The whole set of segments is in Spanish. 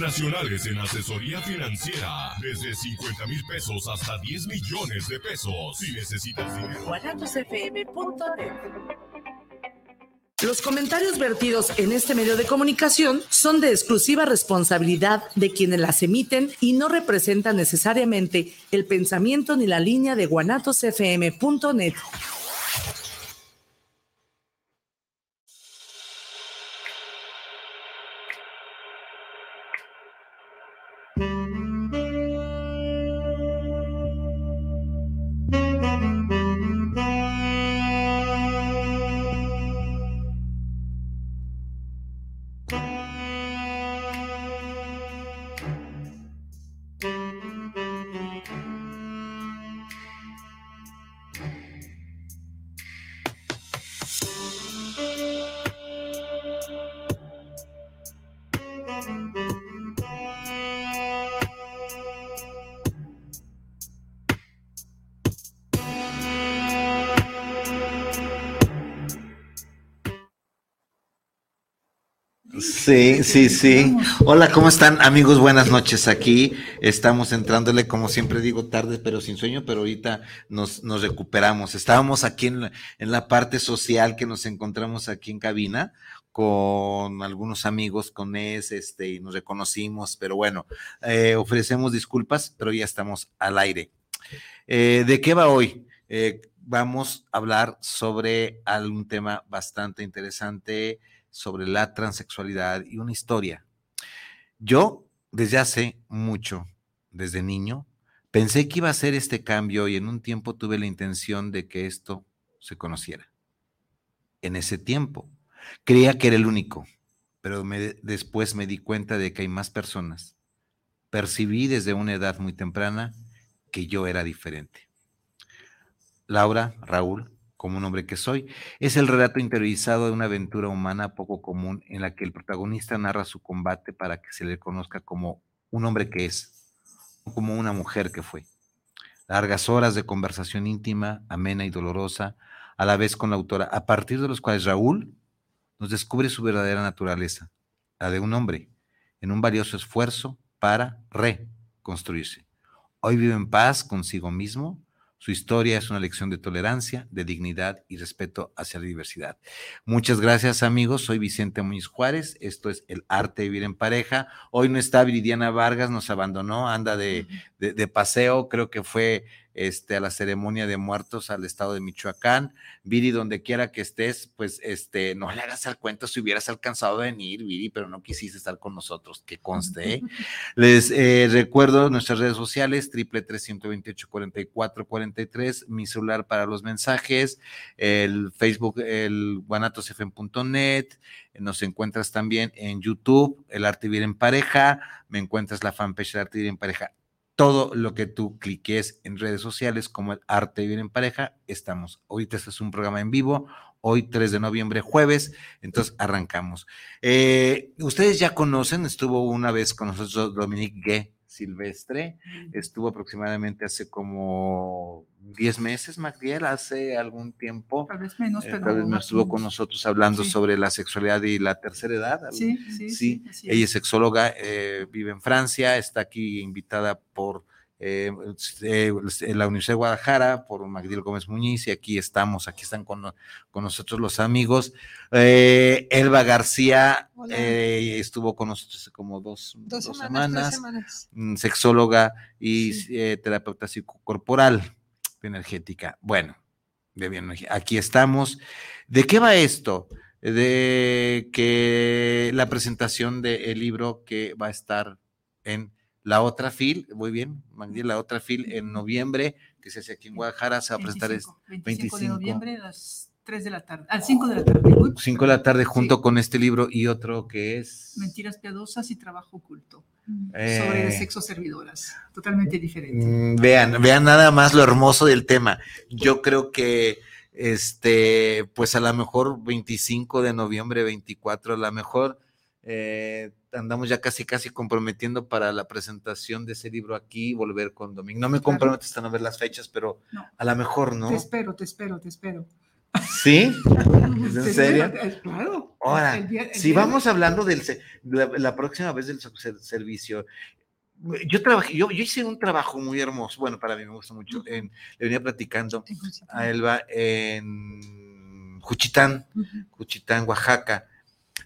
nacionales en asesoría financiera. Desde 50 mil pesos hasta 10 millones de pesos. Si necesitas dinero. Los comentarios vertidos en este medio de comunicación son de exclusiva responsabilidad de quienes las emiten y no representan necesariamente el pensamiento ni la línea de guanatosfm.net. Sí, sí, sí. Hola, ¿cómo están amigos? Buenas noches aquí. Estamos entrándole, como siempre digo, tarde pero sin sueño, pero ahorita nos, nos recuperamos. Estábamos aquí en la, en la parte social que nos encontramos aquí en cabina con algunos amigos con ES, este, y nos reconocimos, pero bueno, eh, ofrecemos disculpas, pero ya estamos al aire. Eh, ¿De qué va hoy? Eh, vamos a hablar sobre algún tema bastante interesante sobre la transexualidad y una historia. Yo, desde hace mucho, desde niño, pensé que iba a hacer este cambio y en un tiempo tuve la intención de que esto se conociera. En ese tiempo, creía que era el único, pero después me di cuenta de que hay más personas. Percibí desde una edad muy temprana que yo era diferente. Laura, Raúl, como un hombre que soy, es el relato interiorizado de una aventura humana poco común en la que el protagonista narra su combate para que se le conozca como un hombre que es, como una mujer que fue. Largas horas de conversación íntima, amena y dolorosa, a la vez con la autora, a partir de los cuales Raúl nos descubre su verdadera naturaleza, la de un hombre, en un valioso esfuerzo para reconstruirse. Hoy vive en paz consigo mismo, su historia es una lección de tolerancia, de dignidad y respeto hacia la diversidad. Muchas gracias amigos, soy Vicente Muñiz Juárez, esto es El Arte de Vivir en Pareja. Hoy no está Viridiana Vargas, nos abandonó, anda de, de paseo, creo que fue este, a la ceremonia de muertos al estado de Michoacán. Viri, donde quiera que estés, pues este, no le hagas al cuento si hubieras alcanzado a venir, Viri, pero no quisiste estar con nosotros, que conste. ¿eh? Les eh, recuerdo nuestras redes sociales, triple tres veintiocho cuarenta y cuatro cuarenta y tres, mi celular para los mensajes, el Facebook, el guanatosfm.net, nos encuentras también en YouTube, El Arte Vivir en Pareja, me encuentras la fanpage El Arte Vivir en Pareja todo lo que tú cliques en redes sociales como el arte de vivir en pareja, estamos. Ahorita este es un programa en vivo, hoy 3 de noviembre, jueves, entonces arrancamos. Eh, ustedes ya conocen, estuvo una vez con nosotros Dominique Gué Silvestre, estuvo aproximadamente hace como 10 meses, Magdiel, hace algún tiempo. Tal vez menos, eh, Tal vez me estuvo con nosotros hablando sobre la sexualidad y la tercera edad. Sí, sí. Sí, ella es sexóloga, eh, vive en Francia, está aquí invitada por eh, eh, la Universidad de Guadalajara, por Magdiel Gómez Muñiz, y aquí estamos, aquí están con, nosotros los amigos. Eh, Elba García estuvo con nosotros hace como dos, semanas, mm, sexóloga y terapeuta psicocorporal, energética. Bueno, bien, aquí estamos. ¿De qué va esto? De que la presentación del libro que va a estar en la otra FIL, muy bien, la otra FIL en noviembre, que se hace aquí en Guadalajara, se va a presentar 25, 25 de noviembre a las 3 de la tarde, al 5 de la tarde. 5 de la tarde junto con este libro y otro que es... Mentiras piadosas y trabajo oculto. sobre eh, sexo servidoras, totalmente diferente. Mm, vean, vean nada más lo hermoso del tema. Yo creo que este, pues a lo mejor 25 de noviembre, 24, a lo mejor eh, andamos ya casi, casi comprometiendo para la presentación de ese libro aquí, volver con Domingo. No me comprometo hasta no ver las fechas, pero a lo mejor no. Te espero, te espero, te espero. ¿Sí? ¿En serio? Claro. Ahora, si vamos hablando del la, próxima vez del servicio, yo trabajé, yo, yo, hice un trabajo muy hermoso, bueno, para mí me gusta mucho, en, le venía platicando a Elba en Juchitán, Juchitán, Oaxaca,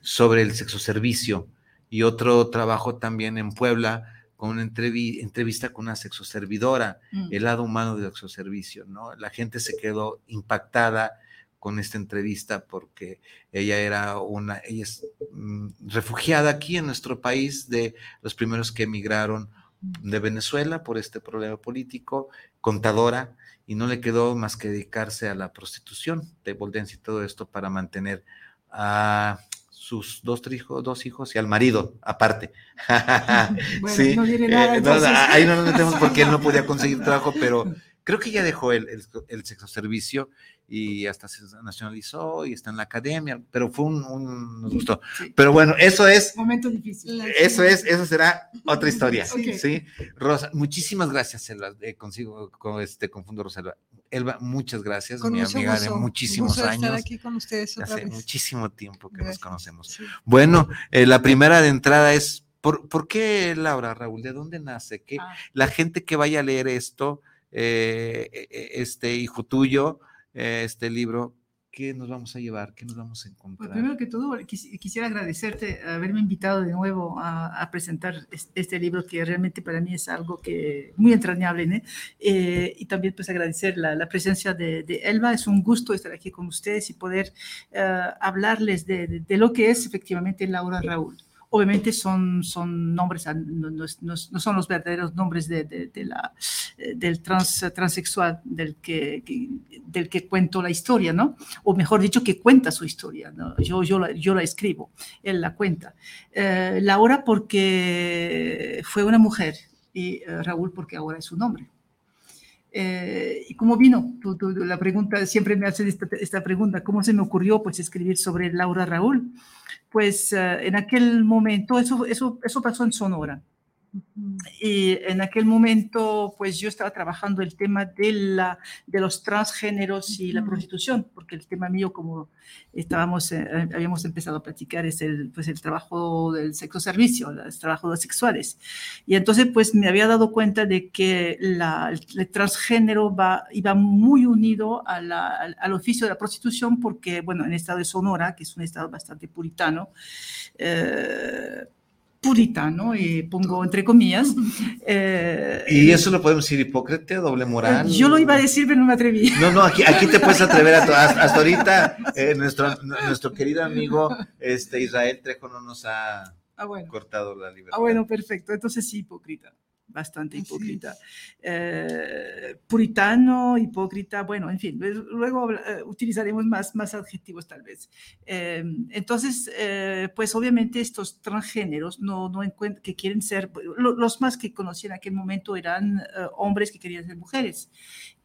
sobre el sexo servicio y otro trabajo también en Puebla con una entrevista con una sexoservidora, mm. el lado humano del sexoservicio, ¿no? La gente se quedó impactada con esta entrevista porque ella era una, ella es mm, refugiada aquí en nuestro país de los primeros que emigraron de Venezuela por este problema político, contadora, y no le quedó más que dedicarse a la prostitución de Boldense y todo esto para mantener a sus dos hijos, dos hijos y al marido, aparte. sí. no nada, eh, ahí no nos metemos porque él no podía conseguir trabajo, pero creo que ya dejó el, el, sexo servicio y hasta se nacionalizó y está en la academia, pero fue un, un gusto. Pero bueno, eso es. Momento difícil. Eso es, eso será otra historia. Sí. Rosa, muchísimas gracias, Elba. Eh, consigo, con este, confundo Rosalba. Elba, muchas gracias, mi amiga de muchísimos años. Estar aquí con ustedes otra hace muchísimo tiempo que nos conocemos. Bueno, eh, la primera de entrada es, ¿por, ¿por, qué Laura, Raúl? ¿De dónde nace? que ah. La gente que vaya a leer esto, eh, este hijo tuyo, este libro, ¿qué nos vamos a llevar? ¿Qué nos vamos a pues, encontrar? primero que todo, quisiera agradecerte haberme invitado de nuevo a, presentar este libro que realmente para mí es algo que muy entrañable. Eh, y también pues agradecer la, presencia de, Elba. Es un gusto estar aquí con ustedes y poder eh, hablarles de, de, lo que es efectivamente Laura Raúl obviamente son, son nombres, no, no, son los verdaderos nombres de, de, la, eh, del trans, transexual del que, del que cuento la historia, ¿no? O mejor dicho, que cuenta su historia, ¿no? Yo, yo, la, yo la escribo, él la cuenta. Eh, Laura porque fue una mujer y eh, Raúl porque ahora es su nombre. ¿Y cómo vino? la pregunta, siempre me hace esta, esta, pregunta, ¿cómo se me ocurrió pues escribir sobre Laura Raúl? pues eh, en aquel momento, eso, eso, eso pasó en Sonora. Y en aquel momento, pues yo estaba trabajando el tema de, la, de los transgéneros y la prostitución, porque el tema mío, como estábamos, eh, habíamos empezado a platicar, es el, pues el trabajo del sexo servicio, los trabajos sexuales. Y entonces, pues me había dado cuenta de que la, el, transgénero va, iba muy unido a la, al, oficio de la prostitución, porque, bueno, en el estado de Sonora, que es un estado bastante puritano, eh, puritano, y pongo entre comillas. Eh, ¿Y eso lo podemos decir hipócrita, doble moral? Yo lo iba a decir, pero no me atreví. No, no, aquí, aquí te puedes atrever a hasta, ahorita eh, nuestro, nuestro querido amigo este, Israel Trejo no nos ha ah, cortado la libertad. Ah, bueno, perfecto. Entonces sí, hipócrita bastante hipócrita. Eh, puritano, hipócrita, bueno, en fin, luego eh, utilizaremos más, más adjetivos tal vez. Eh, entonces, pues obviamente estos transgéneros no, no que quieren ser, los más que conocí en aquel momento eran hombres que querían ser mujeres,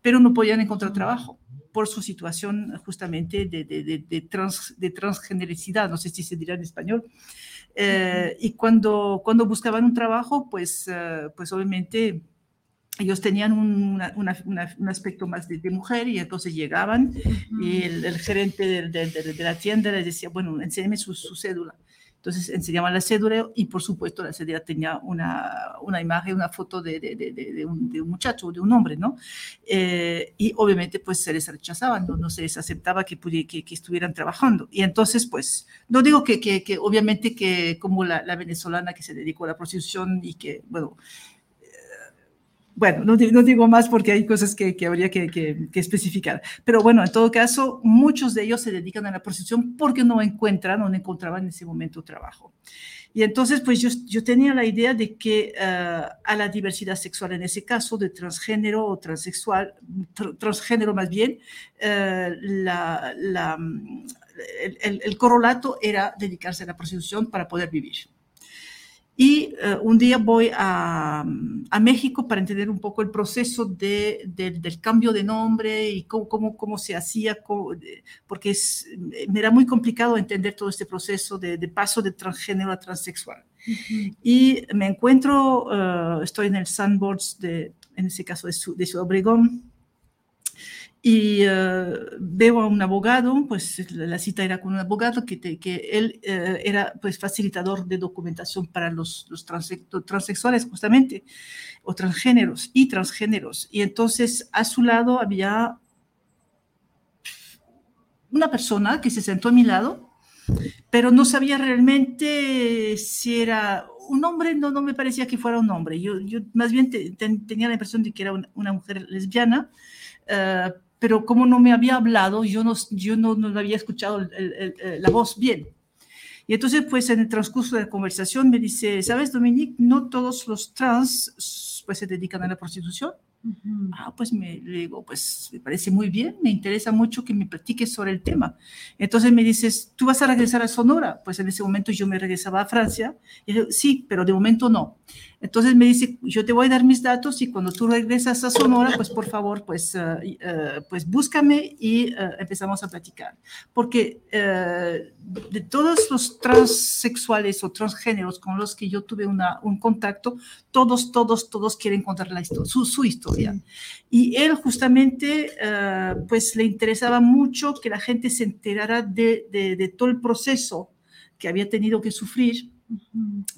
pero no podían encontrar trabajo por su situación justamente de, de, de, de, trans, de transgenericidad, no sé si se dirá en español. Eh, y cuando, cuando buscaban un trabajo, pues, eh, pues obviamente ellos tenían un, un aspecto más de, mujer y entonces llegaban y el, gerente de, de, la tienda les decía, bueno, enséñeme su, su cédula. Entonces enseñaban la cédula y por supuesto la cédula tenía una, una imagen, una foto de, de, de, un, de, un, muchacho, de un hombre, ¿no? Eh, y obviamente pues se les rechazaban, no, no se les aceptaba que, que, que, estuvieran trabajando. Y entonces pues, no digo que, que obviamente que como la, la, venezolana que se dedicó a la prostitución y que, bueno, bueno, no, digo más porque hay cosas que, habría que, especificar. Pero bueno, en todo caso, muchos de ellos se dedican a la prostitución porque no encuentran o no encontraban en ese momento trabajo. Y entonces, pues yo, yo tenía la idea de que eh, a la diversidad sexual, en ese caso, de transgénero o transexual, transgénero más bien, eh, la, el, el corolato era dedicarse a la prostitución para poder vivir. Y eh, un día voy a, a, México para entender un poco el proceso de, del cambio de nombre y cómo, cómo, cómo se hacía, porque es, me era muy complicado entender todo este proceso de, de paso de transgénero a transexual. Y me encuentro, eh, estoy en el Sandboards, de, en ese caso de, de Ciudad Obregón, y eh, veo a un abogado, pues la cita era con un abogado que, que él eh, era pues facilitador de documentación para los, los transexuales justamente, o transgéneros y transgéneros. Y entonces a su lado había una persona que se sentó a mi lado, pero no sabía realmente si era un hombre, no, no me parecía que fuera un hombre. Yo, yo más bien tenía la impresión de que era una, mujer lesbiana. Uh, pero como no me había hablado, yo no, yo no, no había escuchado la voz bien. Y entonces, pues en el transcurso de la conversación me dice, ¿sabes, Dominique? No todos los trans pues se dedican a la prostitución. Ah, pues me le digo, pues me parece muy bien, me interesa mucho que me platiques sobre el tema. Entonces me dices, ¿tú vas a regresar a Sonora? Pues en ese momento yo me regresaba a Francia. Y yo, sí, pero de momento no. Entonces me dice, yo te voy a dar mis datos y cuando tú regresas a Sonora, pues por favor, pues, uh, uh, pues búscame y uh, empezamos a platicar. Porque de todos los transexuales o transgéneros con los que yo tuve una, un contacto, todos, todos, todos quieren contar la historia, su, su historia. Y él justamente, pues le interesaba mucho que la gente se enterara de, de, de todo el proceso que había tenido que sufrir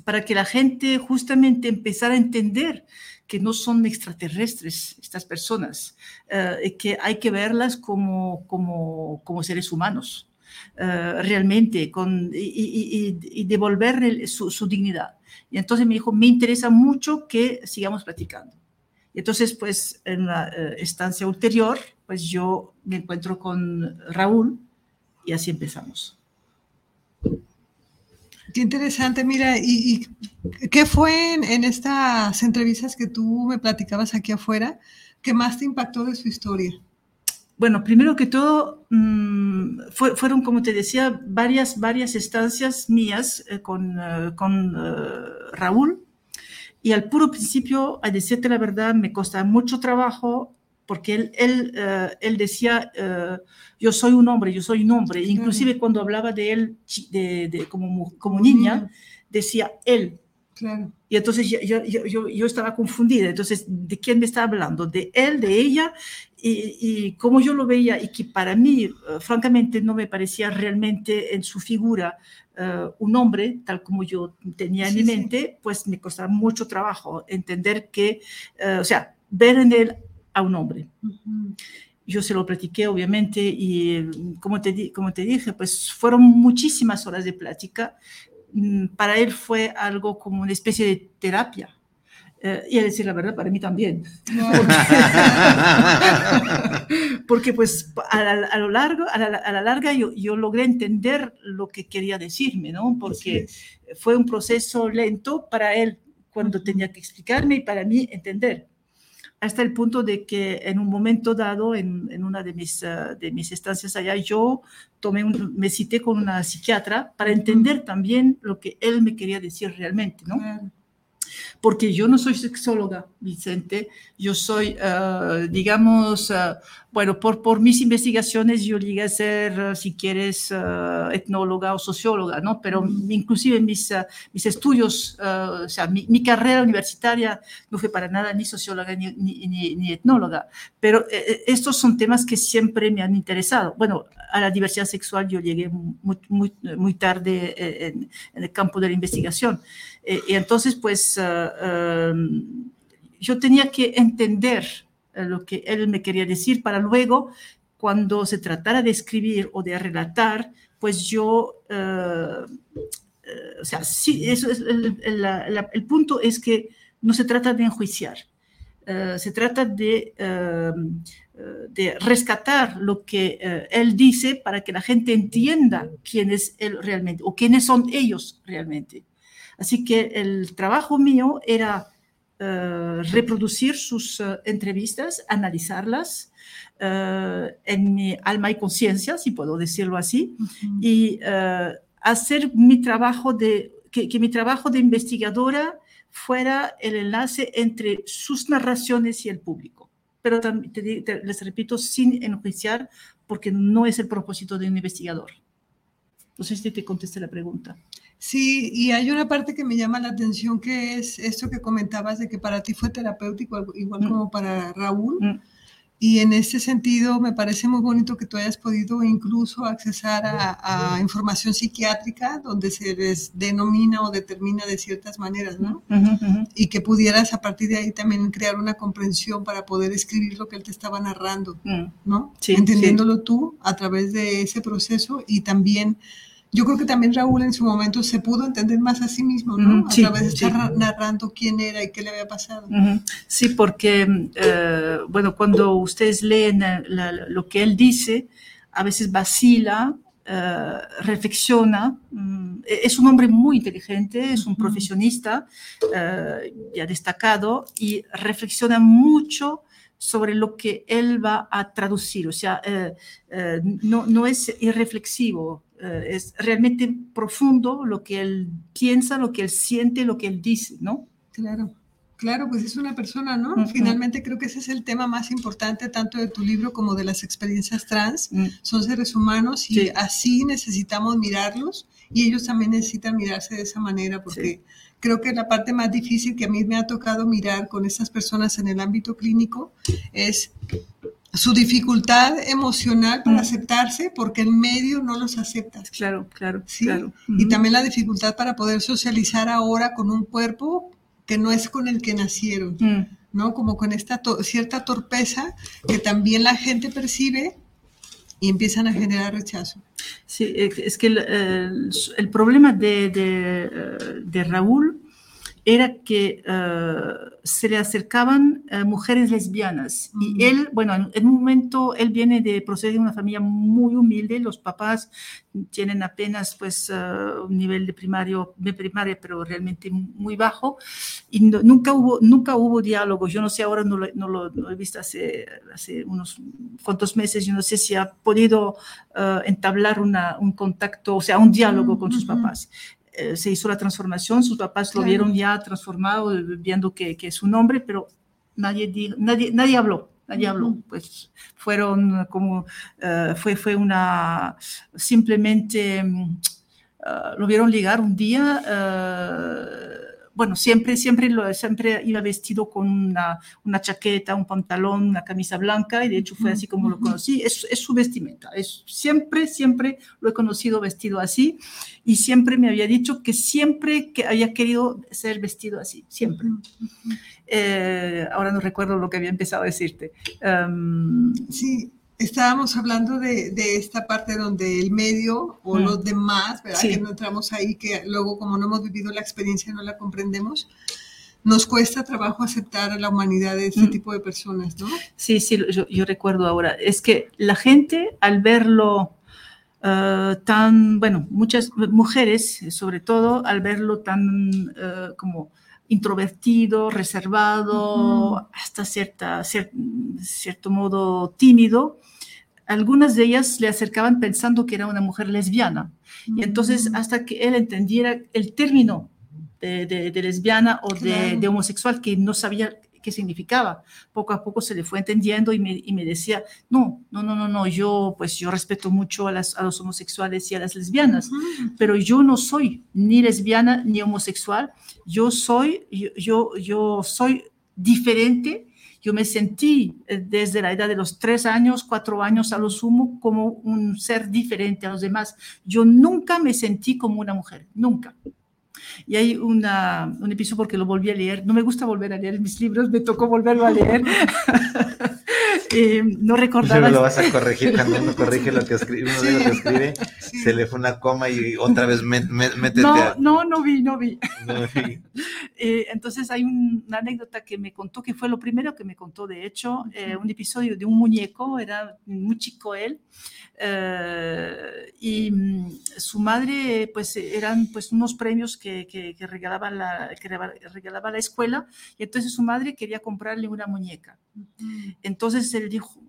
para que la gente justamente empezara a entender que no son extraterrestres estas personas, eh, que hay que verlas como, como, como seres humanos, uh, realmente, con, y, y, y devolverle su, su, dignidad. Y entonces me dijo, me interesa mucho que sigamos platicando. Y entonces, pues, en la uh, estancia ulterior, pues yo me encuentro con Raúl y así empezamos. Qué interesante, mira, ¿y, qué fue en, estas entrevistas que tú me platicabas aquí afuera que más te impactó de su historia? Bueno, primero que todo, fue, fueron, como te decía, varias, varias estancias mías eh, con, uh, con uh, Raúl. Y al puro principio, a decirte la verdad, me costaba mucho trabajo porque él, él, uh, él decía, uh, yo soy un hombre, yo soy un hombre. Inclusive cuando hablaba de él de, de, como, como niña, decía él. Claro. Y entonces yo, yo, yo, yo, estaba confundida. Entonces, ¿de quién me está hablando? ¿De él, de ella? Y, y como yo lo veía y que para mí, uh, francamente, no me parecía realmente en su figura uh, un hombre, tal como yo tenía en sí, mi mente, sí. pues me costaba mucho trabajo entender que, uh, o sea, ver en él a un hombre. Uh -huh. Yo se lo platiqué, obviamente, y como te, como te dije, pues fueron muchísimas horas de plática. Mm, para él fue algo como una especie de terapia. Uh, y a decir la verdad, para mí también. Porque, porque, pues a, la, a, lo largo, a la, a la larga yo, yo, logré entender lo que quería decirme, ¿no? Porque fue un proceso lento para él cuando tenía que explicarme y para mí entender hasta el punto de que en un momento dado, en, en una de mis, uh, de mis estancias allá, yo tomé un, me cité con una psiquiatra para entender también lo que él me quería decir realmente, ¿no? Porque yo no soy sexóloga, Vicente, yo soy, uh, digamos, uh, bueno, por, por mis investigaciones yo llegué a ser, uh, si quieres, etnóloga o socióloga, ¿no? Pero inclusive mis, mis estudios, o sea, mi, mi, carrera universitaria no fue para nada ni socióloga ni, ni, ni, ni etnóloga, pero estos son temas que siempre me han interesado. Bueno, a la diversidad sexual yo llegué muy, muy, muy tarde en, en, el campo de la investigación. Eh, y entonces, pues, uh, um, yo tenía que entender uh, lo que él me quería decir para luego, cuando se tratara de escribir o de relatar, pues yo, uh, o sea, sí, eso es el, el, punto es que no se trata de enjuiciar, se trata de de rescatar lo que él dice para que la gente entienda quién es él realmente o quiénes son ellos realmente. Así que el trabajo mío era uh, reproducir sus uh, entrevistas, analizarlas en mi alma y conciencia, si puedo decirlo así, -huh. y hacer mi trabajo de, que, que mi trabajo de investigadora fuera el enlace entre sus narraciones y el público pero te, les repito, sin enjuiciar, porque no es el propósito de un investigador. No sé si te contesté la pregunta. Sí, y hay una parte que me llama la atención, que es esto que comentabas de que para ti fue terapéutico, igual mm. como para Raúl, mm. Y en ese sentido me parece muy bonito que tú hayas podido incluso accesar a, información psiquiátrica donde se les denomina o determina de ciertas maneras, ¿no? Y que pudieras a partir de ahí también crear una comprensión para poder escribir lo que él te estaba narrando, mm. ¿no? Entendiéndolo tú a través de ese proceso y también yo creo que también Raúl en su momento se pudo entender más a sí mismo, ¿no? a través de estar narrando quién era y qué le había pasado. Sí, porque, eh, bueno, cuando ustedes leen eh, lo que él dice, a veces vacila, eh, reflexiona. Mm, e-, es un hombre muy inteligente, es un profesionista ya destacado y reflexiona mucho sobre lo que él va a traducir. O sea, no, no es irreflexivo, eh, es realmente profundo lo que él piensa, lo que él siente, lo que él dice, ¿no? Claro. Claro, pues es una persona, ¿no? Finalmente creo que ese es el tema más importante tanto de tu libro como de las experiencias trans. Mm. Son seres humanos y así necesitamos mirarlos y ellos también necesitan mirarse de esa manera porque creo que la parte más difícil que a mí me ha tocado mirar con estas personas en el ámbito clínico es su dificultad emocional para mm. aceptarse porque el medio no los acepta. Claro, claro, ¿sí? claro. Y también la dificultad para poder socializar ahora con un cuerpo que no es con el que nacieron, mm. ¿no? Como con esta cierta torpeza que también la gente percibe y empiezan a generar rechazo. Sí, es que el, problema de, de, de Raúl era que eh, se le acercaban eh, mujeres lesbianas. Y él, bueno, en, un momento, él viene de proceder de una familia muy humilde, los papás tienen apenas pues eh, un nivel de primario, de primaria, pero realmente muy bajo, y nunca, hubo, nunca hubo diálogo. Yo no sé, ahora no lo, no lo, he visto hace, hace unos cuantos meses, yo no sé si ha podido entablar una, un contacto, o sea, un diálogo con sus papás. Eh, se hizo la transformación, sus papás lo vieron ya transformado, viendo que, que, es un hombre, pero nadie, nadie, nadie habló. Nadie habló, pues fueron como, eh, fue, fue una, simplemente eh, lo vieron llegar un día, bueno, siempre, siempre, lo, siempre iba vestido con una, una, chaqueta, un pantalón, una camisa blanca, y de hecho fue así como lo conocí. Es, es, su vestimenta. Es, siempre, siempre lo he conocido vestido así, y siempre me había dicho que siempre que había querido ser vestido así, siempre. Eh, ahora no recuerdo lo que había empezado a decirte. Em, sí estábamos hablando de, esta parte donde el medio o mm. los demás, ¿verdad? Que no entramos ahí, que luego como no hemos vivido la experiencia no la comprendemos. Nos cuesta trabajo aceptar a la humanidad de este mm. tipo de personas, ¿no? Sí, sí, yo, recuerdo ahora. Es que la gente al verlo uh, tan, bueno, muchas mujeres sobre todo, al verlo tan uh, como introvertido, reservado, hasta cierta, cierto modo tímido, algunas de ellas le acercaban pensando que era una mujer lesbiana. Y entonces, mm. hasta que él entendiera el término de, lesbiana o de, homosexual, que no sabía qué significaba, poco a poco se le fue entendiendo y me, decía, no, no, no, no, no, yo pues yo respeto mucho a, las, a los homosexuales y a las lesbianas, pero yo no soy ni lesbiana ni homosexual, yo soy, yo, yo, yo soy diferente yo me sentí eh, desde la edad de los tres años, cuatro años a lo sumo, como un ser diferente a los demás. Yo nunca me sentí como una mujer, nunca. Y hay una, un episodio porque lo volví a leer. No me gusta volver a leer mis libros, me tocó volverlo a leer. Eh, no recordaba. lo vas a corregir cuando uno corrige lo que escribe, uno lo que escribe, se le fue una coma y otra vez métete. No, no, no vi, no vi. Eh, entonces hay una anécdota que me contó, que fue lo primero que me contó, de hecho, eh, un episodio de un muñeco, era muy chico él, y mm, su madre, pues eran pues unos premios que, que, regalaba la, que regalaba la escuela, y entonces su madre quería comprarle una muñeca. Entonces él dijo,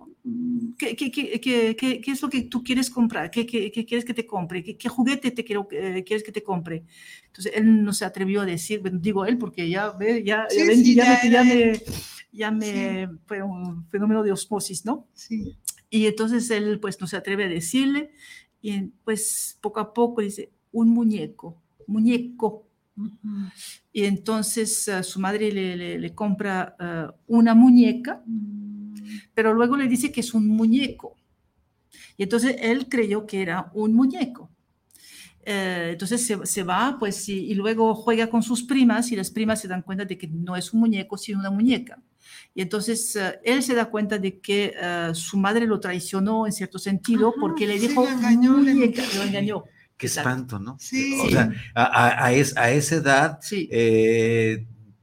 ¿qué, qué, qué, qué, es lo que tú quieres comprar? ¿Qué, quieres que te compre? ¿Qué, juguete te quiero, eh, quieres que te compre? Entonces él no se atrevió a decir, digo él porque ya, ya, ya, me, ya, me, fue un fenómeno de osmosis, ¿no? Sí. Y entonces él pues no se atreve a decirle y pues poco a poco dice, un muñeco, muñeco. Y entonces su madre le, le, compra uh, una muñeca. Mm pero luego le dice que es un muñeco. Y entonces él creyó que era un muñeco. Eh, entonces se, va, pues, y, luego juega con sus primas y las primas se dan cuenta de que no es un muñeco, sino una muñeca. Y entonces eh, él se da cuenta de que eh, su madre lo traicionó en cierto sentido porque le dijo, engañó, muñeca, lo engañó. Qué espanto, ¿no? Sí. O sea, a, a, esa edad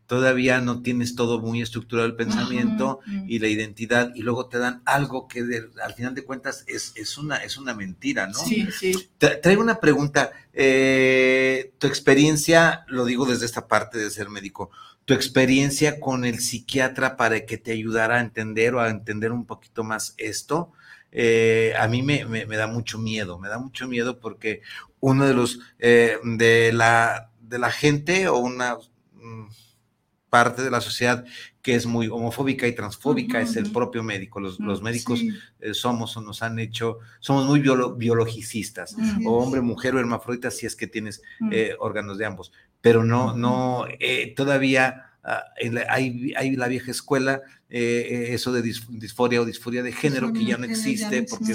todavía no tienes todo muy estructurado el pensamiento y la identidad y luego te dan algo que al final de cuentas es, es, una, es una mentira, ¿no? Sí, sí. traigo una pregunta. Eh, tu experiencia, lo digo desde esta parte de ser médico, tu experiencia con el psiquiatra para que te ayudara a entender o a entender un poquito más esto. Eh, a mí me, me, da mucho miedo, me da mucho miedo porque uno de los, eh, de, la, de la gente o una mm, parte de la sociedad que es muy homofóbica y transfóbica es el propio médico. Los, los mm, médicos eh, somos o nos han hecho, somos muy biologicistas, o hombre, mujer o hermafrodita si es que tienes mm. eh, órganos de ambos, pero no, no, eh, todavía ah, hay, hay, la vieja escuela, eso de disforia o disforia de género que ya no existe porque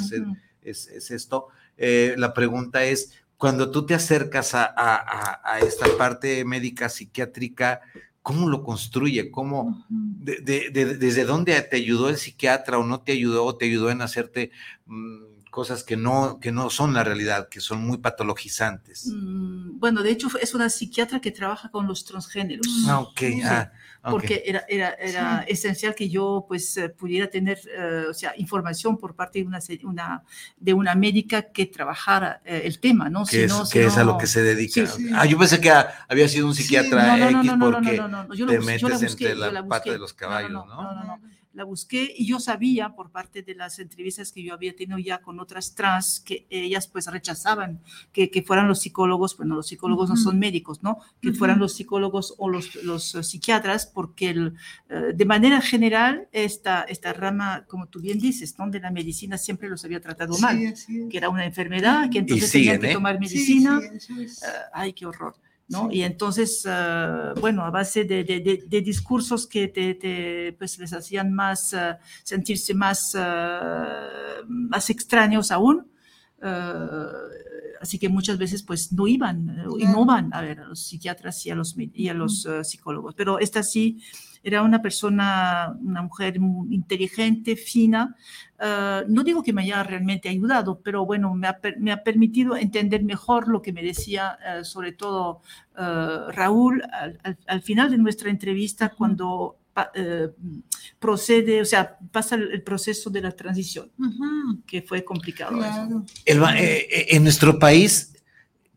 es, es, esto. la pregunta es, cuando tú te acercas a, a, a esta parte médica psiquiátrica, cómo lo construye, cómo, desde dónde te ayudó el psiquiatra o no te ayudó, o te ayudó en hacerte mm, cosas que no, que no son la realidad, que son muy patologizantes. Mm, bueno, de hecho es una psiquiatra que trabaja con los transgéneros. Ah, ok. Ah, porque era, era, era esencial que yo pues eh, pudiera tener, eh, o sea, información por parte de una, una, de una médica que trabajara eh, el tema, ¿no? Que, es, que es a lo que se dedica. Ah, yo pensé que había sido un psiquiatra X porque te metes entre la, pata de los caballos, ¿no? no, no la busqué y yo sabía por parte de las entrevistas que yo había tenido ya con otras trans que ellas pues rechazaban que, que fueran los psicólogos, bueno, los psicólogos no son médicos, ¿no? Que fueran los psicólogos o los, los psiquiatras porque el, eh, de manera general esta, esta rama, como tú bien dices, ¿no? De la medicina siempre los había tratado mal, que era una enfermedad, que entonces tenían que ¿eh? tomar medicina. Eh, ay, qué horror. ¿No? Y entonces, ah, bueno, a base de, de, discursos que te, pues les hacían más, ah, sentirse más, ah, más extraños aún, así que muchas veces pues no iban y no van a ver a los psiquiatras y a los, y a los psicólogos, pero esta sí era una persona, una mujer inteligente, fina. Ah, no digo que me haya realmente ayudado, pero bueno, me ha, me ha permitido entender mejor lo que me decía, ah, sobre todo ah, Raúl, al, final de nuestra entrevista, cuando eh, procede, o sea, pasa el, proceso de la transición, que fue complicado. Eh, eh, en nuestro país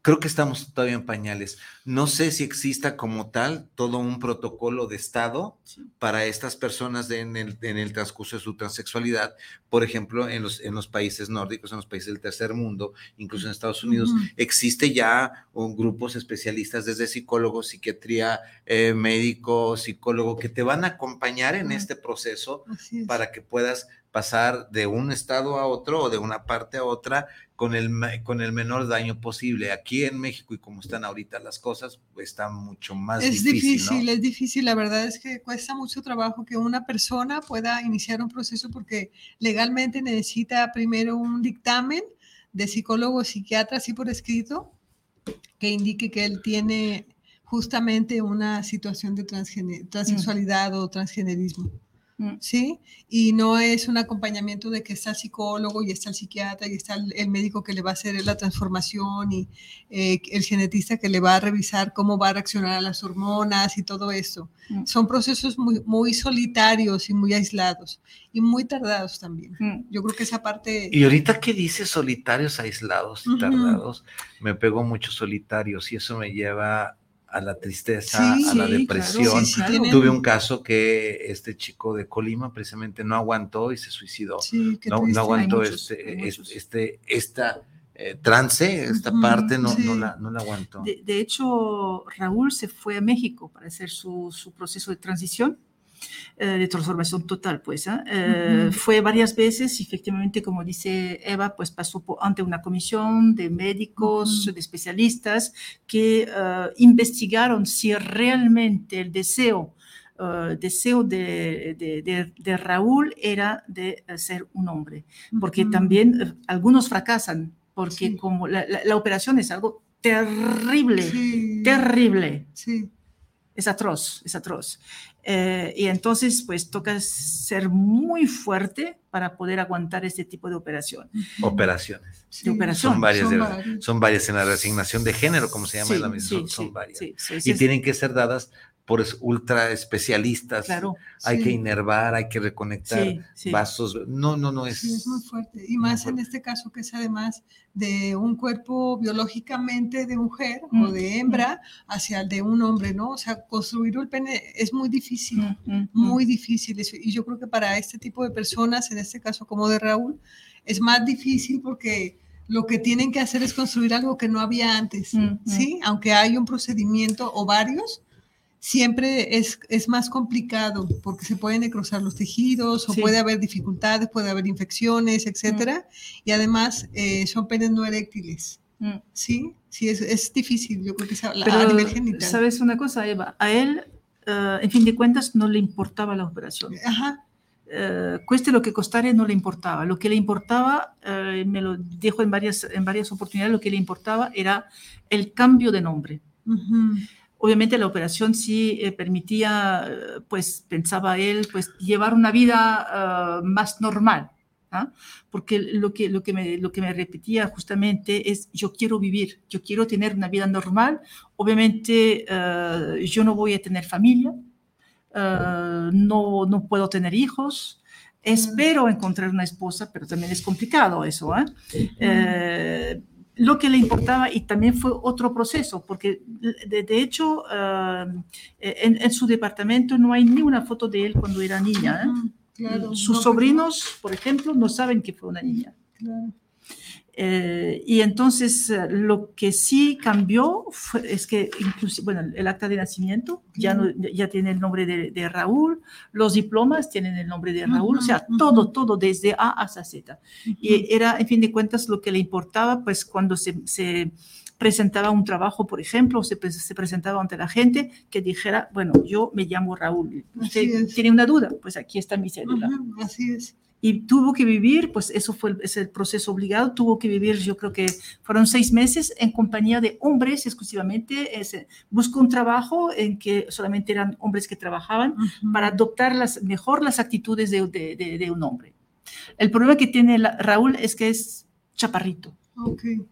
creo que estamos todavía en pañales. No sé si exista como tal todo un protocolo de Estado para estas personas en, el, en, el, transcurso de su transexualidad. Por ejemplo, en los, en los países nórdicos, en los países del tercer mundo, incluso en Estados Unidos, existe ya un, grupos especialistas desde psicólogos, psiquiatría, eh, médico, psicólogo, que te van a acompañar en este proceso para que puedas pasar de un estado a otro o de una parte a otra con el, con el menor daño posible. Aquí en México y como están ahorita las cosas, pues está mucho más es difícil. Es difícil, es difícil. La verdad es que cuesta mucho trabajo que una persona pueda iniciar un proceso porque legalmente necesita primero un dictamen de psicólogo o psiquiatra, así por escrito, que indique que él tiene justamente una situación de transexualidad o transgenerismo. Mm. ¿sí? Y no es un acompañamiento de que está el psicólogo y está el psiquiatra y está el, médico que le va a hacer la transformación y eh, el genetista que le va a revisar cómo va a reaccionar a las hormonas y todo eso. Mm. Son procesos muy, muy solitarios y muy aislados y muy tardados también. Mm. Yo creo que esa parte... Y ahorita que dice solitarios, aislados y tardados, me pegó mucho solitarios y eso me lleva a la tristeza, a la depresión. Tuve un caso que este chico de Colima precisamente no aguantó y se suicidó. No, no, aguantó este, este, esta eh, trance, esta parte, no, no, la, no la aguantó. De, hecho, Raúl se fue a México para hacer su, su proceso de transición eh, de transformación total, pues. ¿eh? Eh, fue varias veces, efectivamente, como dice Eva, pues pasó ante una comisión de médicos, de especialistas, que investigaron si realmente el deseo uh, deseo de, de, de, Raúl era de ser un hombre, porque también eh, algunos fracasan, porque como la, la, operación es algo terrible, terrible. Sí. Es atroz, es atroz. Eh, y entonces, pues toca ser muy fuerte para poder aguantar este tipo de operación. Operaciones. de operación. Son varias, son, varias. en la resignación de género, como se llama en la misma, son, varias. y tienen que ser dadas por ultra especialistas. Claro, hay que inervar, hay que reconectar vasos. No, no, no es. es muy fuerte. Y más en este caso que es además de un cuerpo biológicamente de mujer o mm, de hembra mm. hacia el de un hombre, ¿no? O sea, construir un pene es muy difícil, mm, muy difícil. Y yo creo que para este tipo de personas, en este caso como de Raúl, es más difícil porque lo que tienen que hacer es construir algo que no había antes, ¿sí? Aunque hay un procedimiento o varios, siempre es, es, más complicado porque se pueden necrosar los tejidos o puede haber dificultades, puede haber infecciones, etcétera. Y además eh, son penes no eréctiles. Mm. Sí, sí, es, es, difícil, yo creo que a nivel genital. ¿Sabes una cosa, Eva? A él, uh, en fin de cuentas, no le importaba la operación. Ajá. Uh, cueste lo que costare, no le importaba. Lo que le importaba, uh, me lo dijo en varias, en varias oportunidades, lo que le importaba era el cambio de nombre. Uh Obviamente la operación sí eh, permitía, eh, pues pensaba él, pues llevar una vida ah, más normal, ¿ah? porque lo que, lo, que me, lo que me repetía justamente es, yo quiero vivir, yo quiero tener una vida normal, obviamente ah, yo no voy a tener familia, no, no puedo tener hijos, espero encontrar una esposa, pero también es complicado eso. ¿eh? Lo que le importaba y también fue otro proceso, porque de, hecho ah, en, su departamento no hay ni una foto de él cuando era niña. ¿eh? Sus sobrinos, por ejemplo, no saben que fue una niña. Claro. Eh, y entonces eh, lo que sí cambió es que incluso, bueno, el acta de nacimiento ya, no, ya tiene el nombre de, Raúl, los diplomas tienen el nombre de Raúl, o sea, todo, todo desde A hasta Z. Y era, en fin de cuentas, lo que le importaba, pues cuando se, se presentaba un trabajo, por ejemplo, se, se, presentaba ante la gente que dijera, bueno, yo me llamo Raúl. ¿Usted tiene una duda? Pues aquí está mi cédula. así es y tuvo que vivir, pues eso fue el, es el proceso obligado, tuvo que vivir, yo creo que fueron seis meses en compañía de hombres exclusivamente, es, buscó un trabajo en que solamente eran hombres que trabajaban para adoptar las, mejor las actitudes de, de, de, un hombre. El problema que tiene Raúl es que es chaparrito. Okay.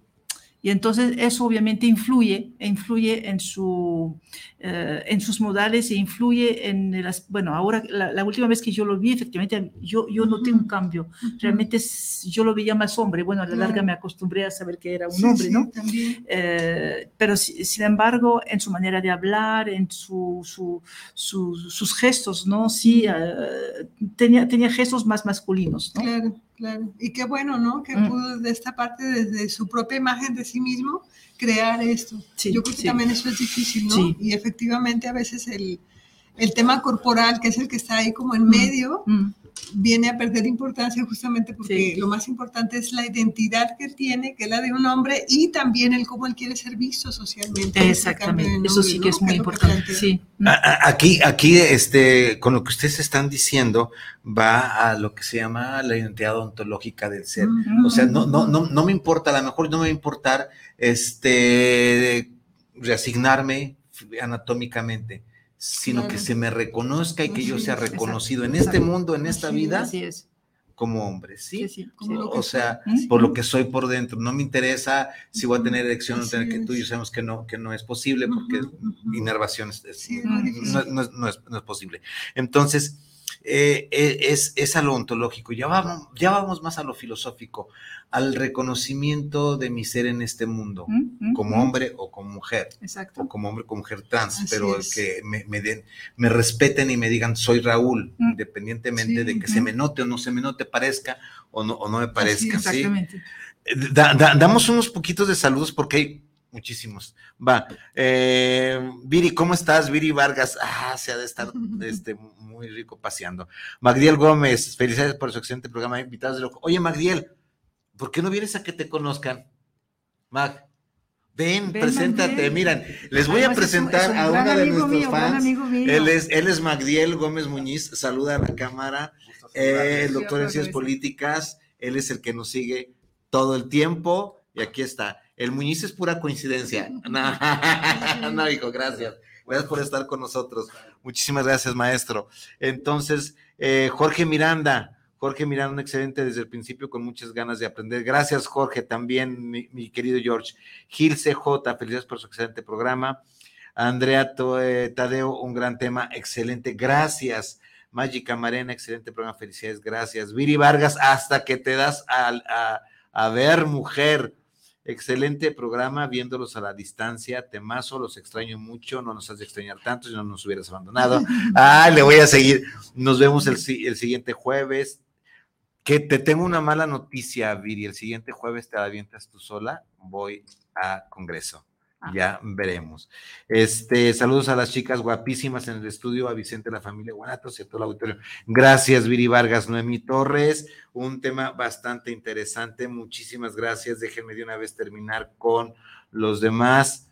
Y entonces eso obviamente influye, influye en, su, eh, en sus modales e influye en las... Bueno, ahora la, última vez que yo lo vi, efectivamente, yo, yo noté un cambio. Realmente yo lo veía más hombre. Bueno, a la larga me acostumbré a saber que era un hombre, ¿no? Eh, pero sin embargo, en su manera de hablar, en su, su, sus gestos, ¿no? Sí, eh, tenía, tenía gestos más masculinos, ¿no? Claro. Claro, y qué bueno, ¿no? Que mm. pudo de esta parte, desde su propia imagen de sí mismo, crear esto. Yo creo que también eso es difícil, ¿no? Y efectivamente a veces el, el, tema corporal, que es el que está ahí como en mm. medio, mm viene a perder importancia justamente porque lo más importante es la identidad que tiene, que es la de un hombre, y también el cómo él quiere ser visto socialmente. Exactamente, eso sí que es muy importante. Sí. Aquí, aquí, este, con lo que ustedes están diciendo, va a lo que se llama la identidad ontológica del ser. O sea, no, no, no, no me importa, a lo mejor no me va a importar, este, reasignarme anatómicamente sino que se me reconozca y que yo sea reconocido en este mundo, en esta vida, como hombre, ¿sí? o sea, por lo que soy por dentro. No me interesa si voy a tener elección o tener que tú y yo sabemos que no, que no es posible porque inervación no, es, posible. Entonces, eh, eh, es, es, a lo ontológico, ya vamos, ya vamos más a lo filosófico al reconocimiento de mi ser en este mundo, mm, mm, como mm. hombre o como mujer, Exacto. o como hombre o como mujer trans, pero que me, me, den, me respeten y me digan soy Raúl, independientemente de que se me note o no se me note, parezca o no, o no me parezca. exactamente. Eh, damos unos poquitos de saludos porque hay muchísimos. Va. Eh, Viri, ¿cómo estás? Viri Vargas. Ah, se ha de estar este, muy rico paseando. Magdiel Gómez, felicidades por su excelente programa. Invitados de loco. Oye, Magdiel, ¿por qué no vienes a que te conozcan? Mag, Ven, preséntate, miran, les voy a presentar a uno de nuestros fans. Él es, él es Magdiel Gómez Muñiz, saluda a la cámara, el doctor en ciencias políticas, él es el que nos sigue todo el tiempo y aquí está. El Muñiz es pura coincidencia. No, no hijo, gracias. Gracias por estar con nosotros. Muchísimas gracias, maestro. Entonces, eh, Jorge Miranda, Jorge Miranda, un excelente desde el principio, con muchas ganas de aprender. Gracias, Jorge, también, mi, querido George. Gil CJ, felicidades por su excelente programa. Andrea eh, Tadeo, un gran tema, excelente. Gracias. Mágica Marena, excelente programa, felicidades, gracias. Viri Vargas, hasta que te das a, a ver, mujer. Excelente programa, viéndolos a la distancia. Temazo, los extraño mucho. No nos has de extrañar tanto si no nos hubieras abandonado. Ah, le voy a seguir. Nos vemos el, el siguiente jueves. Que te tengo una mala noticia, Viri. El siguiente jueves te avientas tú sola. Voy a Congreso. Ah. Ya veremos. Este, saludos a las chicas guapísimas en el estudio, a Vicente, la familia Guanatos y a todo el auditorio. Gracias, Viri Vargas, Noemi Torres. Un tema bastante interesante. Muchísimas gracias. Déjenme de una vez terminar con los demás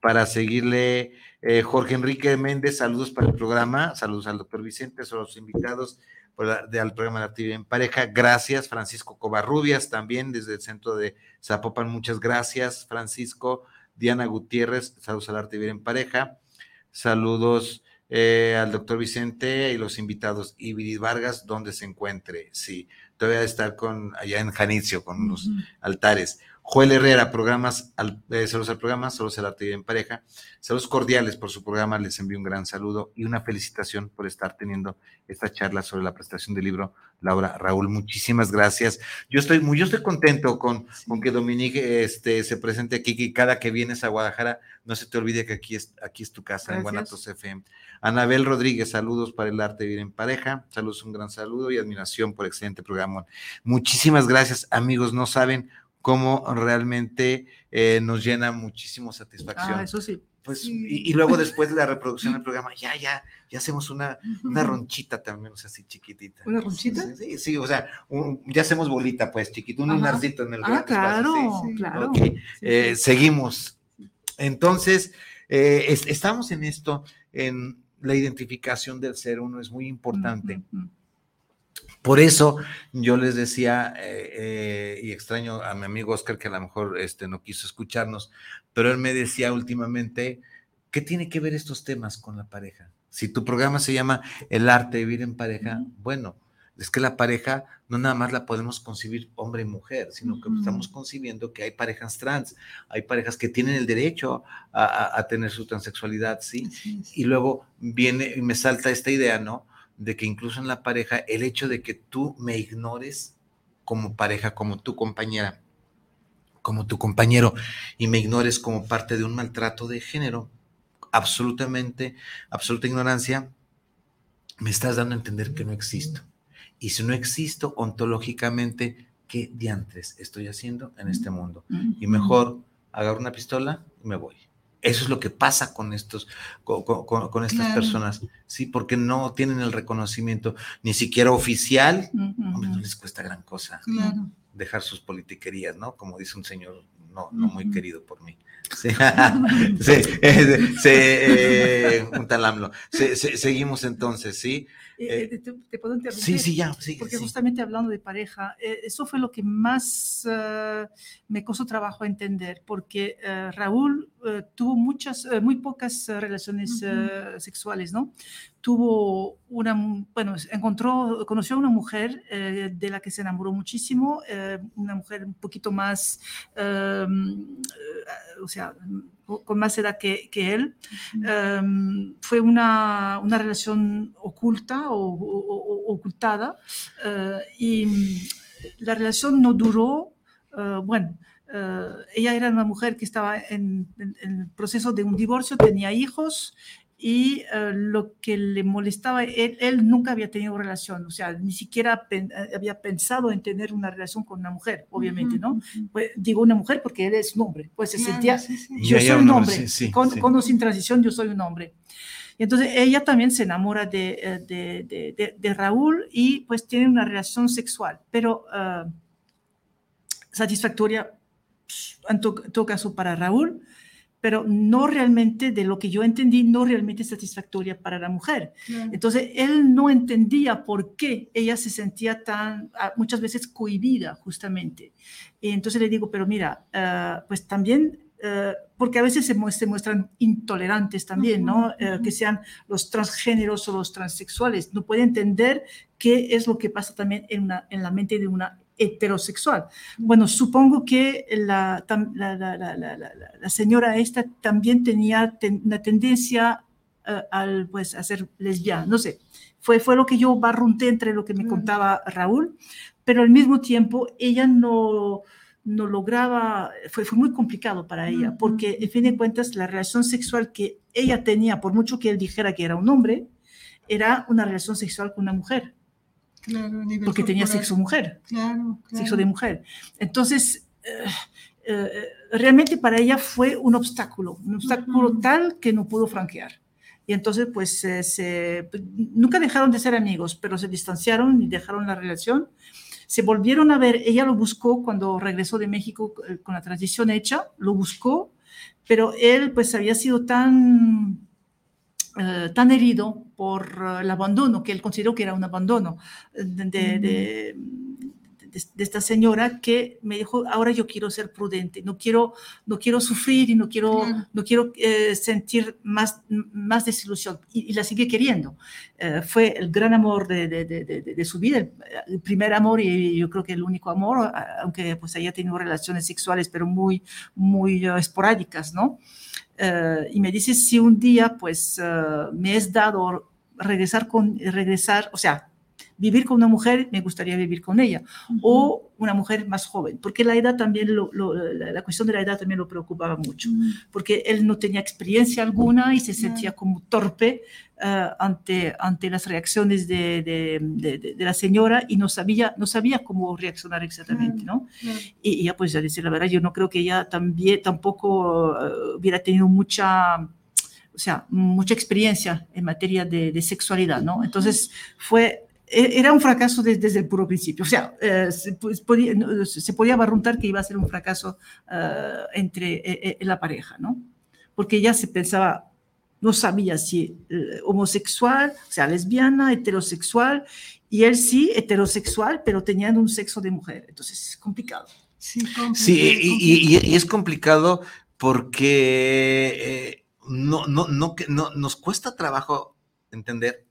para seguirle. Eh, Jorge Enrique Méndez, saludos para el programa. Saludos al doctor Vicente, son los invitados al programa de actividad en pareja. Gracias, Francisco Covarrubias, también desde el centro de Zapopan. Muchas gracias, Francisco. Diana Gutiérrez, saludos al arte vivir en pareja, saludos eh, al doctor Vicente y los invitados, y Vargas, donde se encuentre, sí, todavía estar con, allá en Janicio, con los altares. Joel Herrera, programas, al, eh, saludos al programa, saludos a la actividad en pareja, saludos cordiales por su programa, les envío un gran saludo y una felicitación por estar teniendo esta charla sobre la prestación del libro. Laura, Raúl, muchísimas gracias. Yo estoy muy, yo estoy contento con, con que Dominique este, se presente aquí, que cada que vienes a Guadalajara, no se te olvide que aquí es, aquí es tu casa, en Guanatos FM. Anabel Rodríguez, saludos para el arte de vivir en pareja, saludos, un gran saludo y admiración por el excelente programa. Muchísimas gracias, amigos, no saben cómo realmente eh, nos llena muchísimo satisfacción. Ah, eso sí. Pues, y, luego después de la reproducción del programa, ya, ya, ya hacemos una, una ronchita también, o sea, así chiquitita. ¿Una ronchita? Sí, sí, o sea, ya hacemos bolita, pues, chiquito, un lunarcito en el Ah, claro, claro. Eh, seguimos. Entonces, eh, estamos en esto, en la identificación del ser uno es muy importante. Por eso yo les decía, eh, eh, y extraño a mi amigo Oscar que a lo mejor este, no quiso escucharnos, pero él me decía últimamente, ¿qué tiene que ver estos temas con la pareja? Si tu programa se llama El arte de vivir en pareja, bueno, es que la pareja no nada más la podemos concebir hombre y mujer, sino que estamos concibiendo que hay parejas trans, hay parejas que tienen el derecho a, tener su transexualidad, ¿sí? Y luego viene y me salta esta idea, ¿no? De que incluso en la pareja, el hecho de que tú me ignores como pareja, como tu compañera, como tu compañero, y me ignores como parte de un maltrato de género, absolutamente, absoluta ignorancia, me estás dando a entender que no existo. Y si no existo ontológicamente, ¿qué diantres estoy haciendo en este mundo? Y mejor agarro una pistola y me voy. Eso es lo que pasa con estos, con, estas personas, sí, porque no tienen el reconocimiento ni siquiera oficial. Hombre, no les cuesta gran cosa dejar sus politiquerías, ¿no? Como dice un señor no, no muy querido por mí. Sí, sí, eh, un talamlo. seguimos entonces, ¿sí? Eh, eh, te, puedo interrumpir? Sí, sí, ya. Sí, porque justamente hablando de pareja, eso fue lo que más me costó trabajo entender, porque Raúl tuvo muchas, muy pocas relaciones sexuales, ¿no? Tuvo una, bueno, encontró, conoció a una mujer de la que se enamoró muchísimo, una mujer un poquito más, o sea, con más edad que, que él. Em, fue una, una, relación oculta o, ocultada eh, y la relación no duró, eh, bueno, eh, ella era una mujer que estaba en, en, el proceso de un divorcio, tenía hijos y eh, lo que le molestaba, él, él, nunca había tenido relación, o sea, ni siquiera eh, había pensado en tener una relación con una mujer, obviamente, ¿no? Pues, digo una mujer porque él es un hombre, pues se sentía, yo soy un hombre, con, con, o sin transición yo soy un hombre. Y entonces ella también se enamora de, eh, de, de, de Raúl y pues tiene una relación sexual, pero satisfactoria en todo caso para Raúl, pero no realmente, de lo que yo entendí, no realmente satisfactoria para la mujer. Entonces, él no entendía por qué ella se sentía tan, ah, muchas veces cohibida, justamente. Y entonces le digo, pero mira, ah, pues también eh, porque a veces se, muestran intolerantes también, ¿no? Eh, que sean los transgéneros o los transexuales. No puede entender qué es lo que pasa también en, en la mente de una heterosexual. Bueno, supongo que la, la, señora esta también tenía una tendencia uh, al, pues, a ser lesbiana, no sé. Fue, fue lo que yo barrunté entre lo que me contaba Raúl, pero al mismo tiempo ella no, no lograba, fue, fue muy complicado para ella, porque en fin de cuentas la relación sexual que ella tenía, por mucho que él dijera que era un hombre, era una relación sexual con una mujer porque tenía sexo mujer, sexo de mujer. Entonces, eh, eh, realmente para ella fue un obstáculo, un obstáculo tal que no pudo franquear. Y entonces, pues, se, nunca dejaron de ser amigos, pero se distanciaron y dejaron la relación. Se volvieron a ver, ella lo buscó cuando regresó de México eh, con la transición hecha, lo buscó, pero él pues había sido tan eh, tan herido por eh, el abandono, que él consideró que era un abandono eh, de, de, esta señora, que me dijo, ahora yo quiero ser prudente, no quiero, no quiero sufrir y no quiero, no quiero sentir más, más desilusión. Y, la sigue queriendo. fue el gran amor de, de, su vida, el, el, primer amor y yo creo que el único amor, aunque pues haya tenido relaciones sexuales, pero muy, muy esporádicas, ¿no? Eh, y me dice si un día pues eh, me es dado regresar con regresar, o sea, vivir con una mujer, me gustaría vivir con ella, o una mujer más joven, porque la edad también, la, cuestión de la edad también lo preocupaba mucho, porque él no tenía experiencia alguna y se sentía como torpe eh, ante, ante las reacciones de, de, de, la señora y no sabía, no sabía cómo reaccionar exactamente, ¿no? Y, ya pues, a decir la verdad, yo no creo que ella también, tampoco uh, hubiera tenido mucha o sea, mucha experiencia en materia de, de, sexualidad, ¿no? Entonces fue era un fracaso desde, el puro principio. O sea, eh, se, podía, se, podía, barruntar que iba a ser un fracaso eh, entre eh, la pareja, ¿no? Porque ella se pensaba, no sabía si homosexual, o sea, lesbiana, heterosexual, y él sí, heterosexual, pero teniendo un sexo de mujer. Entonces, es complicado. Sí, sí y, y, es complicado porque no, no, no, no, nos cuesta trabajo entender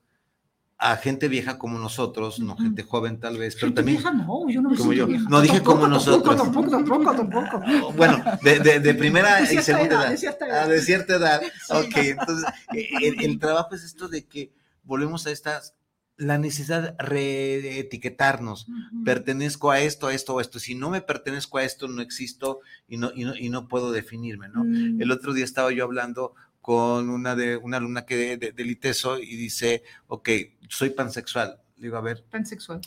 a gente vieja como nosotros, no gente joven tal vez, pero también vieja, no, yo no como yo. No dije como nosotros. Tampoco, tampoco, tampoco, Bueno, de, de, de primera y segunda edad. De cierta edad. Ah, de cierta edad. Ok, entonces el, el, trabajo es esto de que volvemos a estas la necesidad de reetiquetarnos. Pertenezco a esto, a esto, a esto. Si no me pertenezco a esto, no existo y no, y no, y no puedo definirme, ¿no? Mm. El otro día estaba yo hablando con una de una alumna que de, de, Liteso y dice, ok, soy pansexual. Le digo, a ver. Pansexual.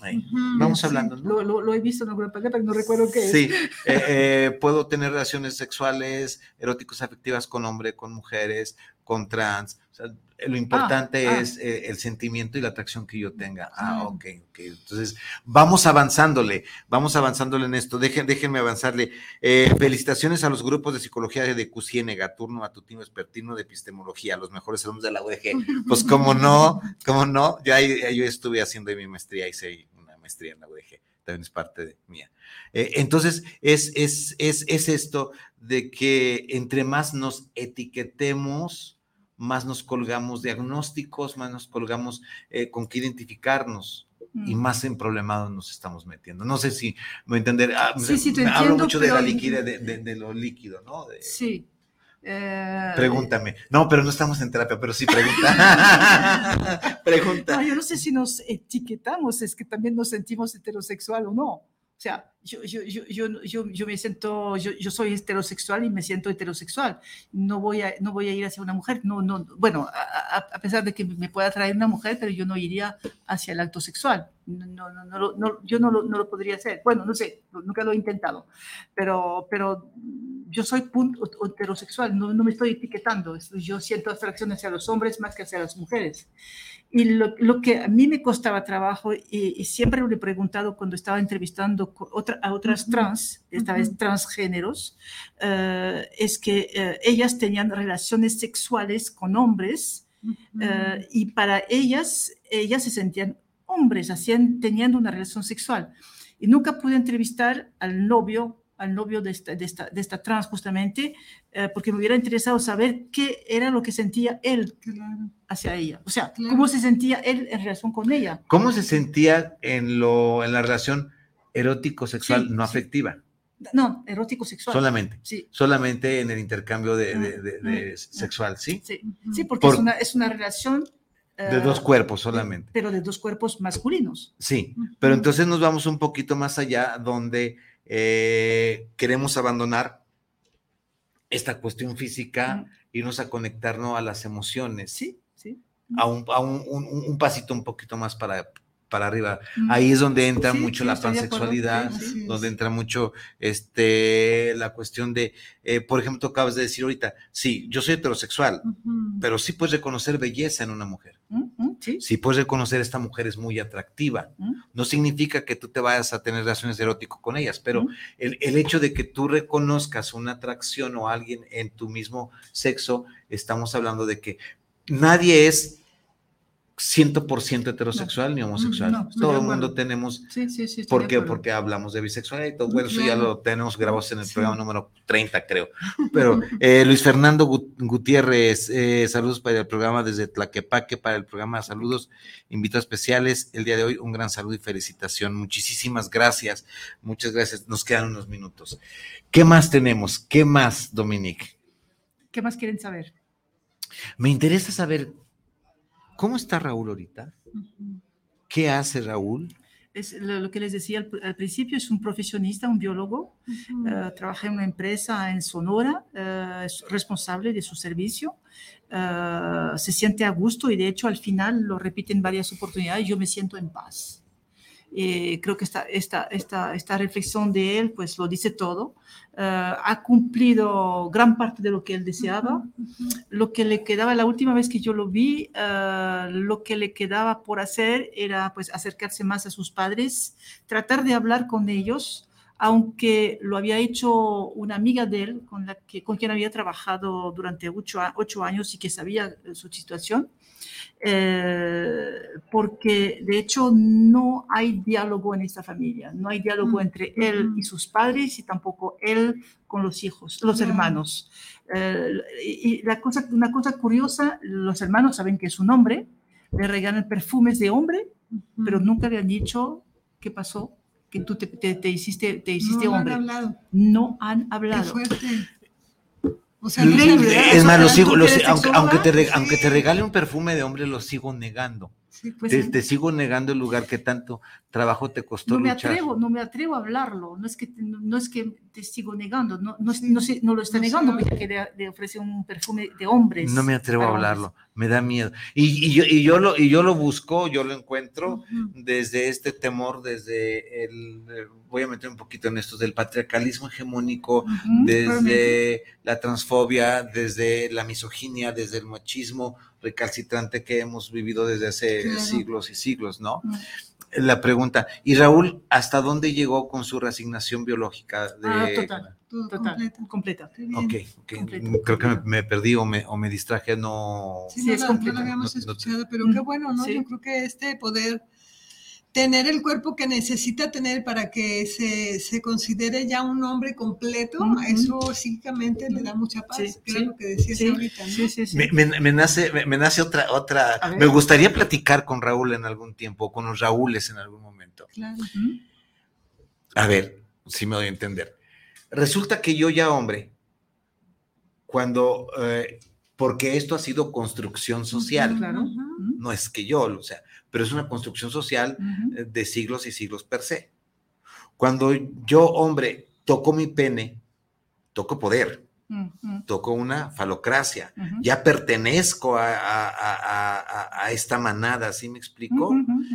Vamos hablando. ¿no? Lo, lo, he visto en alguna pero no recuerdo qué es. Sí, eh, eh, puedo tener relaciones sexuales, eróticos, afectivas con hombre, con mujeres, con trans. O sea, lo importante ah, ah. es eh, el sentimiento y la atracción que yo tenga. Ah, ok, ok. Entonces, vamos avanzándole, vamos avanzándole en esto. Dejen, déjenme avanzarle. Eh, felicitaciones a los grupos de psicología de QCIENEGA, turno matutino, expertino de epistemología, los mejores alumnos de la UDG. Pues, como no, como no, ya yo estuve haciendo mi maestría, hice una maestría en la UDG también es parte de mía. Eh, entonces, es, es, es, es, esto de que entre más nos etiquetemos, más nos colgamos diagnósticos, más nos colgamos eh, con qué identificarnos y mm. más en problemados nos estamos metiendo. No sé si me entender. Ah, sí, sí, te hablo mucho de la liquidez, de, lo líquido, ¿no? sí. Eh, Pregúntame. No, pero no estamos en terapia, pero sí pregunta. pregunta. No, yo no sé si nos etiquetamos, es que también nos sentimos heterosexual o no. O sea, yo, yo, yo, yo, me siento, yo soy heterosexual y me siento heterosexual. No voy a, no voy a ir hacia una mujer. No, no, bueno, a, a pesar de que me pueda atraer una mujer, pero yo no iría hacia el acto sexual. No, no, no, no yo no lo, no lo, podría hacer. Bueno, no sé, nunca lo he intentado. Pero, pero yo soy punto heterosexual, no, no me estoy etiquetando. Yo siento atracción hacia los hombres más que hacia las mujeres. Y lo, lo, que a mí me costaba trabajo, y, y, siempre lo he preguntado cuando estaba entrevistando otras otra, a otras trans, esta vez transgéneros, eh, es que eh, ellas tenían relaciones sexuales con hombres eh, y para ellas, ellas se sentían hombres, hacían, teniendo una relación sexual. Y nunca pude entrevistar al novio al novio de esta, de esta, de esta trans justamente, porque me hubiera interesado saber qué era lo que sentía él hacia ella. O sea, cómo se sentía él en relación con ella. ¿Cómo se sentía en, lo, en la relación erótico-sexual no afectiva? No, erótico sexual. Solamente. Sí. Solamente en el intercambio de, sexual, ¿sí? Sí, porque es, una, es una relación. de dos cuerpos solamente. Pero de dos cuerpos masculinos. Sí, pero entonces nos vamos un poquito más allá donde eh, queremos abandonar esta cuestión física, irnos a conectarnos a las emociones. Sí, sí. A, un, a un, un pasito un poquito más para, para arriba. Ahí es donde entra mucho la pansexualidad, donde entra mucho este la cuestión de, eh, por ejemplo, tú acabas de decir ahorita, sí, yo soy heterosexual, pero sí puedes reconocer belleza en una mujer. sí. puedes reconocer esta mujer es muy atractiva. No significa que tú te vayas a tener relaciones eróticas con ellas, pero el, el hecho de que tú reconozcas una atracción o alguien en tu mismo sexo, estamos hablando de que nadie es 100% heterosexual ni homosexual. todo el mundo tenemos. Sí, sí, sí. ¿Por qué? Porque hablamos de bisexualidad y todo. Bueno, eso ya lo tenemos grabado en el programa número 30, creo. Pero eh, Luis Fernando Gutiérrez, eh, saludos para el programa desde Tlaquepaque, para el programa Saludos, invitados especiales. El día de hoy, un gran saludo y felicitación. Muchísimas gracias. Muchas gracias. Nos quedan unos minutos. ¿Qué más tenemos? ¿Qué más, Dominique? ¿Qué más quieren saber? Me interesa saber ¿Cómo está Raúl ahorita? ¿Qué hace Raúl? Es lo, que les decía al, principio, es un profesionista, un biólogo, eh, trabaja en una empresa en Sonora, eh, es responsable de su servicio, eh, se siente a gusto y de hecho al final lo repite en varias oportunidades, yo me siento en paz. Eh, creo que esta, esta, esta, esta, reflexión de él pues lo dice todo. Eh, ha cumplido gran parte de lo que él deseaba. Lo que le quedaba, la última vez que yo lo vi, eh, lo que le quedaba por hacer era pues acercarse más a sus padres, tratar de hablar con ellos, aunque lo había hecho una amiga de él, con, la que, con quien había trabajado durante ocho, ocho años y que sabía su situación. Eh, porque de hecho no hay diálogo en esta familia, no hay diálogo mm, entre él y sus padres y tampoco él con los hijos, los hermanos. Eh, y la cosa, una cosa curiosa, los hermanos saben que es un hombre, le regalan perfumes de hombre, pero nunca le han dicho qué pasó, que tú te, te, hiciste, te hiciste no hombre. Han hablado. No han hablado. Qué fuerte. O sea, es más, lo sigo, aunque, aunque, te, aunque te regale un perfume de hombre, lo sigo negando. Pues te, sigo negando el lugar que tanto trabajo te costó no me atrevo no me atrevo a hablarlo. No es que no, es que te sigo negando no no, no, no lo está negando porque le, ofrece un perfume de hombres no me atrevo a hablarlo me da miedo. Y, y, yo, y yo lo y yo lo busco yo lo encuentro desde este temor desde el voy a meter un poquito en esto del patriarcalismo hegemónico desde la transfobia desde la misoginia desde el machismo recalcitrante que hemos vivido desde hace siglos y siglos, ¿no? La pregunta, ¿y Raúl hasta dónde llegó con su resignación biológica? De... Ah, total, total, completa. Ok, creo que me, perdí o me, o me distraje, no... Sí, es completa. No lo habíamos escuchado, pero qué bueno, ¿no? Yo creo que este poder tener el cuerpo que necesita tener para que se, se considere ya un hombre completo, eso psíquicamente le da mucha paz, que lo que decías ahorita. ¿no? Me, nace, me, nace otra, otra, me gustaría platicar con Raúl en algún tiempo, con los Raúles en algún momento. Claro. A ver, si me doy a entender. Resulta que yo ya hombre, cuando, eh, porque esto ha sido construcción social, claro. no es que yo, o sea, pero es una construcción social eh, de siglos y siglos per se. Cuando yo, hombre, toco mi pene, toco poder, toco una falocracia, ya pertenezco a, esta manada, ¿sí me explico?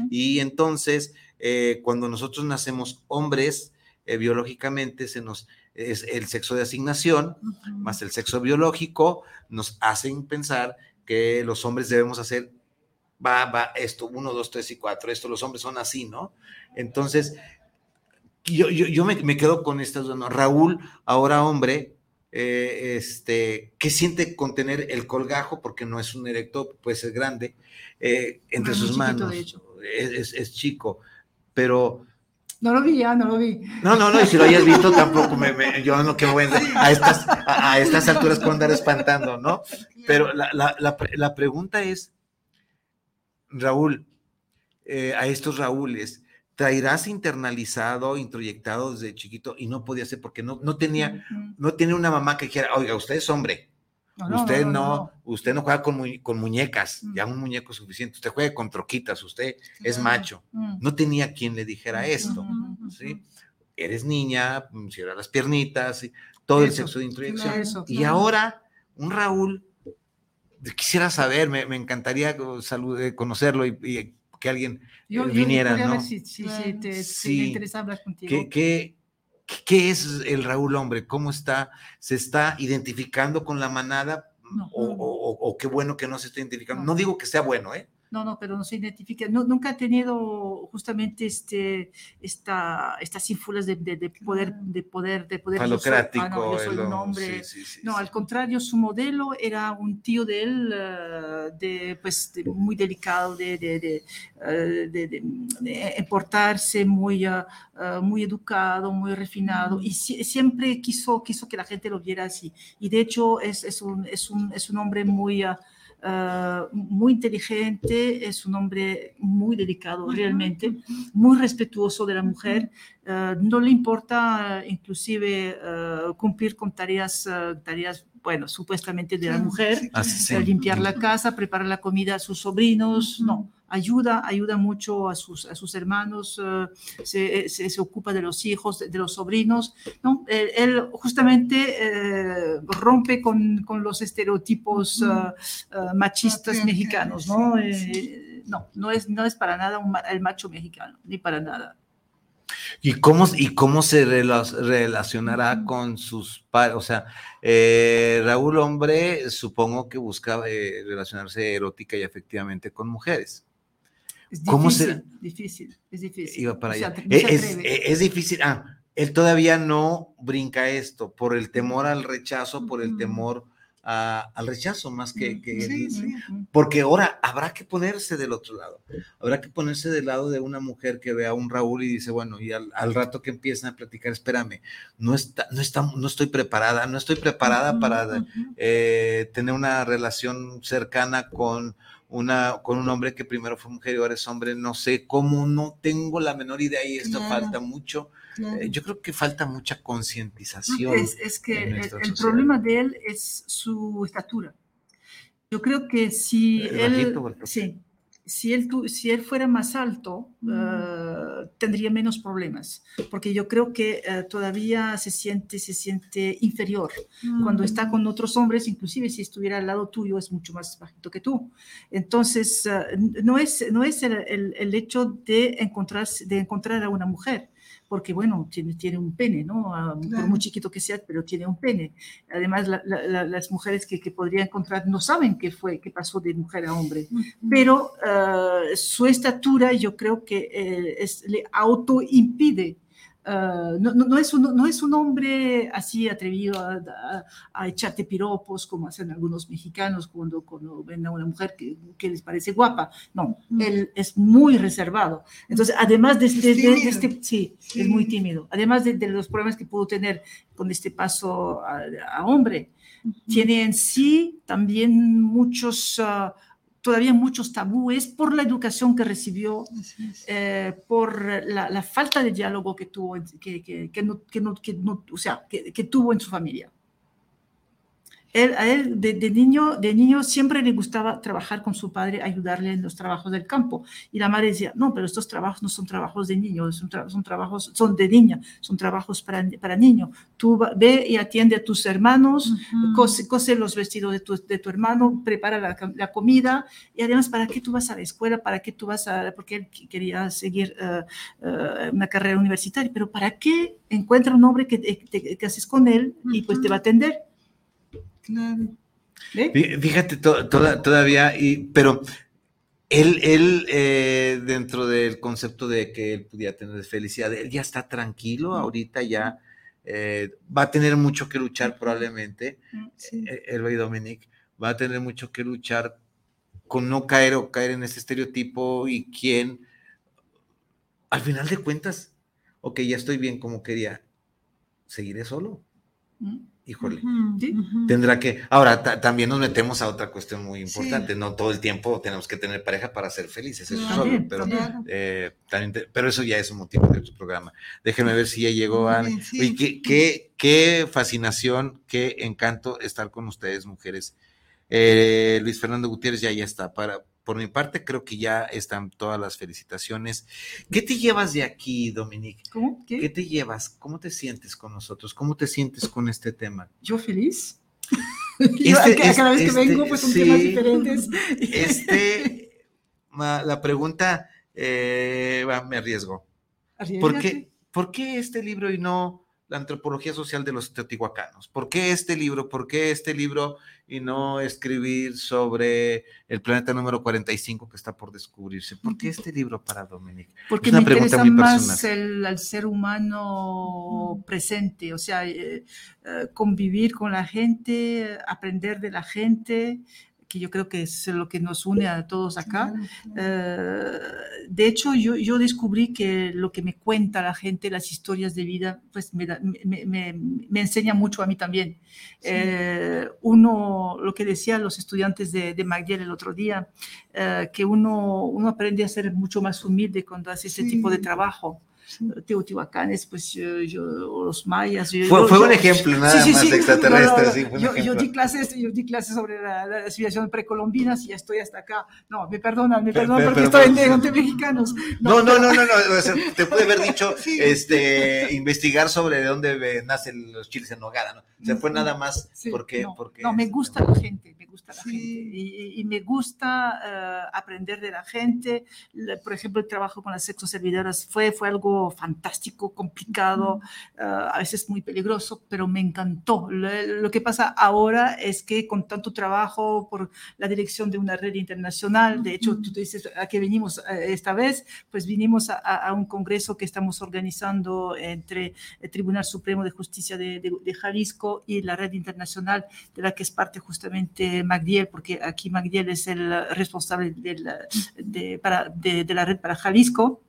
Y entonces, eh, cuando nosotros nacemos hombres, eh, biológicamente se nos es el sexo de asignación más el sexo biológico nos hacen pensar que los hombres debemos hacer va, va, esto, uno, dos, tres y cuatro, esto, los hombres son así, ¿no? Entonces, yo, yo, yo me, me, quedo con estas dos, ¿no? Raúl, ahora hombre, eh, este, ¿qué siente con tener el colgajo? Porque no es un erecto, puede ser grande, eh, entre sus manos. Es, es, es, chico, pero... No lo vi ya, no lo vi. No, no, no, y si lo hayas visto tampoco, me, me, yo no que voy a, a estas, a, a, estas alturas puedo andar espantando, ¿no? Pero la, la, la, la pregunta es, Raúl, eh, a estos Raúles, traerás internalizado, introyectado desde chiquito y no podía ser porque no, no tenía, uh -huh. no tenía una mamá que dijera, oiga, usted es hombre. No, usted no, no, usted no juega con, mu con muñecas, uh -huh. ya un muñeco es suficiente, usted juega con troquitas, usted es macho. Uh -huh. No tenía quien le dijera esto, ¿sí? Eres niña, cierra las piernitas, todo eso, el sexo de introyección. Eso, y ahora, un Raúl, quisiera saber, me, me encantaría salud, eh, conocerlo y, y que alguien yo, viniera, yo ¿no? Si, si, si, te, sí. te, interesa hablar contigo. ¿Qué, qué, ¿Qué, es el Raúl hombre? ¿Cómo está? ¿Se está identificando con la manada? No, o. O, o, qué bueno que no se esté identificando. No, no digo que sea bueno, ¿eh? No, no, pero no se identifica. No, nunca ha tenido justamente este, esta, estas ínfulas de, de, de, poder, de poder, de poder. Falocrático. Yo soy, ah, no, yo soy un hombre. Sí, sí, sí, no, al contrario, su modelo era un tío de él, uh, de, pues, de, muy delicado, de, de, de portarse, muy, uh, muy educado, muy refinado, y si, siempre quiso, quiso que la gente lo viera así. Y de hecho es, es, un, es, un, es un hombre muy Uh, muy inteligente, es un hombre muy delicado realmente, muy respetuoso de la mujer, uh, no le importa uh, inclusive cumplir con tareas, tareas bueno, supuestamente de la mujer, ah, sí. limpiar la casa, preparar la comida a sus sobrinos, no, ayuda, ayuda mucho a sus, a sus hermanos, uh, se, se, se, ocupa de los hijos, de, de los sobrinos, ¿no? Él, él justamente eh, rompe con, con, los estereotipos uh, uh, machistas okay, mexicanos, ¿no? Sí, sí. Eh, no, no es, no es para nada un, el macho mexicano, ni para nada. ¿Y cómo, y cómo se relacionará con sus padres? O sea, eh, Raúl Hombre supongo que busca eh, relacionarse erótica y afectivamente con mujeres. Es difícil, ¿Cómo se... difícil, es difícil. Iba para allá. O sea, es, es, es, difícil. Ah, él todavía no brinca esto por el temor al rechazo, por el temor a, al rechazo más que, que sí, sí. porque ahora habrá que ponerse del otro lado, habrá que ponerse del lado de una mujer que ve a un Raúl y dice, bueno, y al, al rato que empiezan a platicar, espérame, no, está, no, está, no estoy preparada, no estoy preparada para eh, tener una relación cercana con una, con un hombre que primero fue mujer y ahora es hombre, no sé cómo, no tengo la menor idea y esto claro. falta mucho. Claro. Eh, yo creo que falta mucha concientización. Es, es, que el, el problema de él es su estatura. Yo creo que si ¿El él, sí, si él, si él fuera más alto, mm. uh, tendría menos problemas, porque yo creo que uh, todavía se siente, se siente inferior. Mm. Cuando está con otros hombres, inclusive si estuviera al lado tuyo, es mucho más bajito que tú. Entonces, uh, no es, no es el, el, el hecho de, encontrar, de encontrar a una mujer, porque bueno, tiene, tiene un pene, ¿no? Uh, claro. Por muy chiquito que sea, pero tiene un pene. Además, la, la, las mujeres que, que, podría encontrar no saben qué fue, qué pasó de mujer a hombre, uh -huh. pero uh, su estatura yo creo que eh, es, le autoimpide Uh, no, no, no, es un, no, es un, hombre así atrevido a, a, a, echarte piropos como hacen algunos mexicanos cuando, cuando ven a una mujer que, que les parece guapa. No, mm. él es muy reservado. Entonces, además de este, de, de este sí, sí, es muy tímido. Además de, de, los problemas que pudo tener con este paso a, a hombre, mm -hmm. tiene en sí también muchos... Uh, todavía muchos tabúes por la educación que recibió, eh, por la, la, falta de diálogo que tuvo, que, que, que, no, que no, no, o sea, que, tuvo en su familia. Él, a él de, de, niño, de niño siempre le gustaba trabajar con su padre, ayudarle en los trabajos del campo. Y la madre decía, no, pero estos trabajos no son trabajos de niño, son, tra son trabajos, son de niña, son trabajos para, para niño. Tú va, ve y atiende a tus hermanos, uh -huh. cose, cose, los vestidos de tu, de tu hermano, prepara la, la, comida. Y además, ¿para qué tú vas a la escuela? ¿Para qué tú vas a...? Porque él quería seguir uh, uh, una carrera universitaria. Pero ¿para qué encuentra un hombre que te, que haces con él y pues te va a atender? Claro. ¿Eh? Fíjate, to, to, todavía, y, pero él, él eh, dentro del concepto de que él pudiera tener felicidad, él ya está tranquilo, ahorita ya eh, va a tener mucho que luchar probablemente, sí. el rey Dominic, va a tener mucho que luchar con no caer o caer en ese estereotipo y quién, al final de cuentas, ok, ya estoy bien como quería, seguiré solo. Híjole, tendrá que. Ahora, también nos metemos a otra cuestión muy importante. No todo el tiempo tenemos que tener pareja para ser felices, eso solo, pero, eh, pero eso ya es un motivo de tu programa. Déjenme ver si ya llegó a. qué, qué, qué, fascinación, qué encanto estar con ustedes, mujeres. Eh, Luis Fernando Gutiérrez ya, ya está. Para, por mi parte, creo que ya están todas las felicitaciones. ¿Qué te llevas de aquí, Dominique? ¿Cómo? ¿Qué? te llevas? ¿Cómo te sientes con nosotros? ¿Cómo te sientes con este tema? Yo feliz. Este, cada vez que este, vengo, pues son sí, temas diferentes. Este, la pregunta, eh, me arriesgo. ¿Por qué, ¿Por qué este libro y no la antropología social de los teotihuacanos. ¿Por qué este libro? ¿Por qué este libro y no escribir sobre el planeta número 45 que está por descubrirse? ¿Por qué este libro para Dominique? Porque es una me pregunta interesa muy más el, el, ser humano presente, o sea, eh, eh, convivir con la gente, aprender de la gente, que yo creo que es lo que nos une a todos acá. Eh, de hecho, yo, yo, descubrí que lo que me cuenta la gente, las historias de vida, pues me, me, me, me enseña mucho a mí también. Sí. Eh, uno, lo que decían los estudiantes de, de McGill el otro día, eh, que uno, uno aprende a ser mucho más humilde cuando hace ese sí. tipo de trabajo teotihuacanes, pues yo, los mayas. Yo, fue, yo, fue un ejemplo nada sí, más sí, extraterrestre. No, no, no. yo, di clases, yo di clases sobre la, la civilización precolombinas y ya estoy hasta acá. No, me perdonan, me perdonan porque pero, estoy pero, entre mexicanos. No, no, no, no, no, o sea, te pude haber dicho este, investigar sobre de dónde nacen los chiles en nogada, ¿no? O sea, fue nada más porque... No, porque, no me gusta la gente, me gusta la gente y, y, me gusta uh, aprender de la gente. Por ejemplo, el trabajo con las sexoservidoras fue, fue algo fantástico, complicado, uh, a veces muy peligroso, pero me encantó. Lo, lo, que pasa ahora es que con tanto trabajo por la dirección de una red internacional, de hecho, tú te dices a qué venimos uh, esta vez, pues vinimos a, a, un congreso que estamos organizando entre el Tribunal Supremo de Justicia de, de, de Jalisco y la red internacional de la que es parte justamente Magdiel, porque aquí Magdiel es el responsable de la, de, para, de, de la red para Jalisco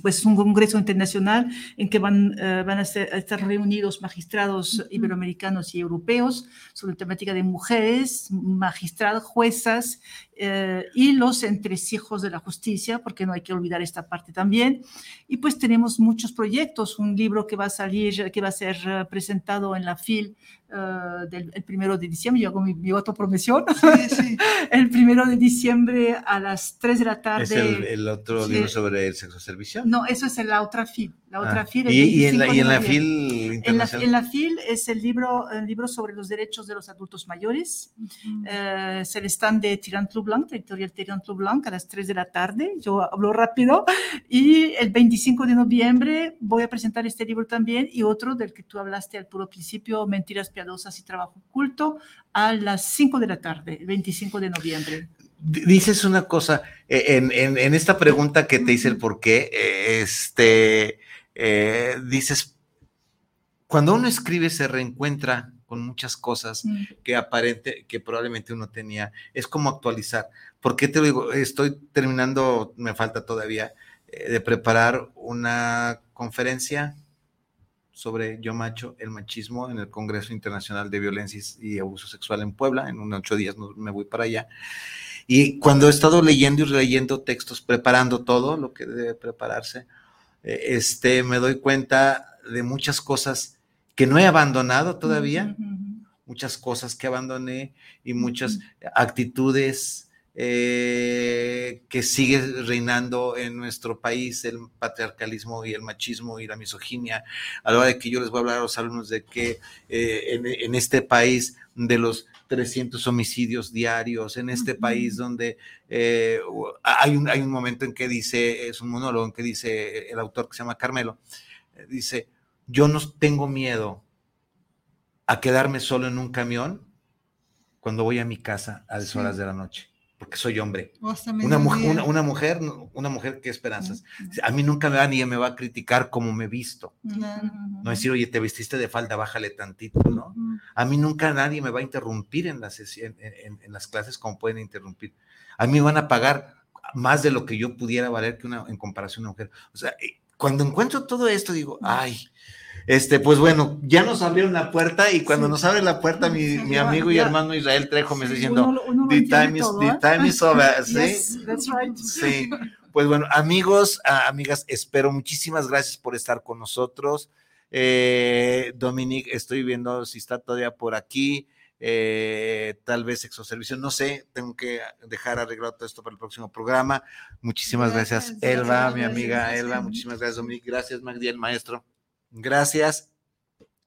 pues es un congreso internacional en que van, uh, van a, ser, a, estar reunidos magistrados uh -huh. iberoamericanos y europeos sobre temática de mujeres, magistradas, juezas uh, y los entresijos de la justicia, porque no hay que olvidar esta parte también. Y pues tenemos muchos proyectos, un libro que va a salir, que va a ser eh, presentado en la FIL Uh, del el primero de diciembre, yo hago mi, mi autopromesión, sí, sí. el primero de diciembre a las 3 de la tarde. ¿Es el, el otro sí. libro sobre el sexo servicio? No, eso es en la otra FIL. La otra ah, FIL y, y, en la, y, en la, FIL internacional. En la, en la, FIL es el libro, el libro sobre los derechos de los adultos mayores. -huh. uh, es el stand de Tirant Blanc, editorial Tirant Blanc, a las 3 de la tarde. Yo hablo rápido. Y el 25 de noviembre voy a presentar este libro también y otro del que tú hablaste al puro principio, Mentiras Piadosas y Trabajo Oculto, a las 5 de la tarde, el 25 de noviembre. Dices una cosa, eh, en, en, en esta pregunta que te hice el por qué, este, eh, dices, cuando uno escribe se reencuentra con muchas cosas mm. que aparente, que probablemente uno tenía, es como actualizar. ¿Por qué te lo digo? Estoy terminando, me falta todavía, eh, de preparar una conferencia sobre Yo Macho, el machismo en el Congreso Internacional de Violencia y Abuso Sexual en Puebla. En unos ocho días me voy para allá. Y cuando he estado leyendo y releyendo textos, preparando todo lo que debe prepararse, eh, este, me doy cuenta de muchas cosas que no he abandonado todavía, uh -huh. muchas cosas que abandoné y muchas uh -huh. actitudes eh, que sigue reinando en nuestro país, el patriarcalismo y el machismo y la misoginia. A la hora de que yo les voy a hablar a los alumnos de que eh, en, en, este país de los 300 homicidios diarios, en este uh -huh. país donde eh, hay, un, hay un momento en que dice, es un monólogo en que dice el autor que se llama Carmelo, eh, dice, yo no tengo miedo a quedarme solo en un camión cuando voy a mi casa a las horas de la noche porque soy hombre. Una mujer, una, mujer, una mujer, ¿qué esperanzas? A mí nunca me va ni me va a criticar cómo me he visto. No decir, oye, te vestiste de falda, bájale tantito, ¿no? A mí nunca nadie me va a interrumpir en las, en, en, las clases como pueden interrumpir. A mí me van a pagar más de lo que yo pudiera valer que una en comparación a una mujer. O sea, eh, cuando encuentro todo esto, digo, ay, este, pues bueno, ya nos abrieron la puerta y cuando nos abre la puerta mi, mi amigo y hermano Israel Trejo me está diciendo, the, time is, the time is over, ¿sí? that's right. Sí, pues bueno, amigos, amigas, espero muchísimas gracias por estar con nosotros. Eh, Dominique, estoy viendo si está todavía por aquí. Eh, tal vez exoservicio, no sé, tengo que dejar arreglado todo esto para el próximo programa. Muchísimas gracias, Elba, mi amiga Elba, muchísimas gracias, Dominique, gracias, Magdi, el maestro. Gracias.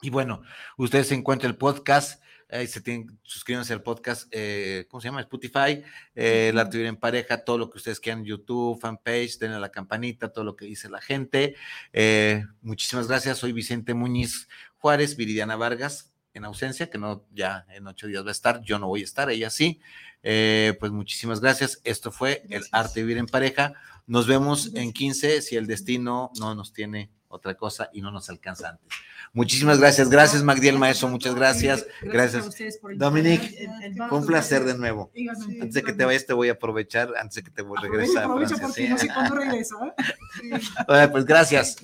Y bueno, ustedes se encuentran el podcast, ahí se tienen, suscríbanse al podcast, eh, ¿cómo se llama? Spotify, eh, La Arte en Pareja, todo lo que ustedes quieran, YouTube, fanpage, denle la campanita, todo lo que dice la gente. Eh, muchísimas gracias, soy Vicente Muñiz Juárez, Viridiana Vargas, en ausencia, que no, ya en ocho días va a estar, yo no voy a estar, ella sí. pues muchísimas gracias, esto fue el Arte de Vivir en Pareja. Nos vemos en 15 si el destino no nos tiene otra cosa y no nos alcanza antes. Muchísimas gracias. Gracias, Magdiel Maestro. Muchas gracias. Gracias. Dominique, fue un placer de nuevo. Antes de que te vayas, te voy a aprovechar, antes de que te voy a regresar. Aprovecho porque no sé cuándo. ¿eh? pues gracias.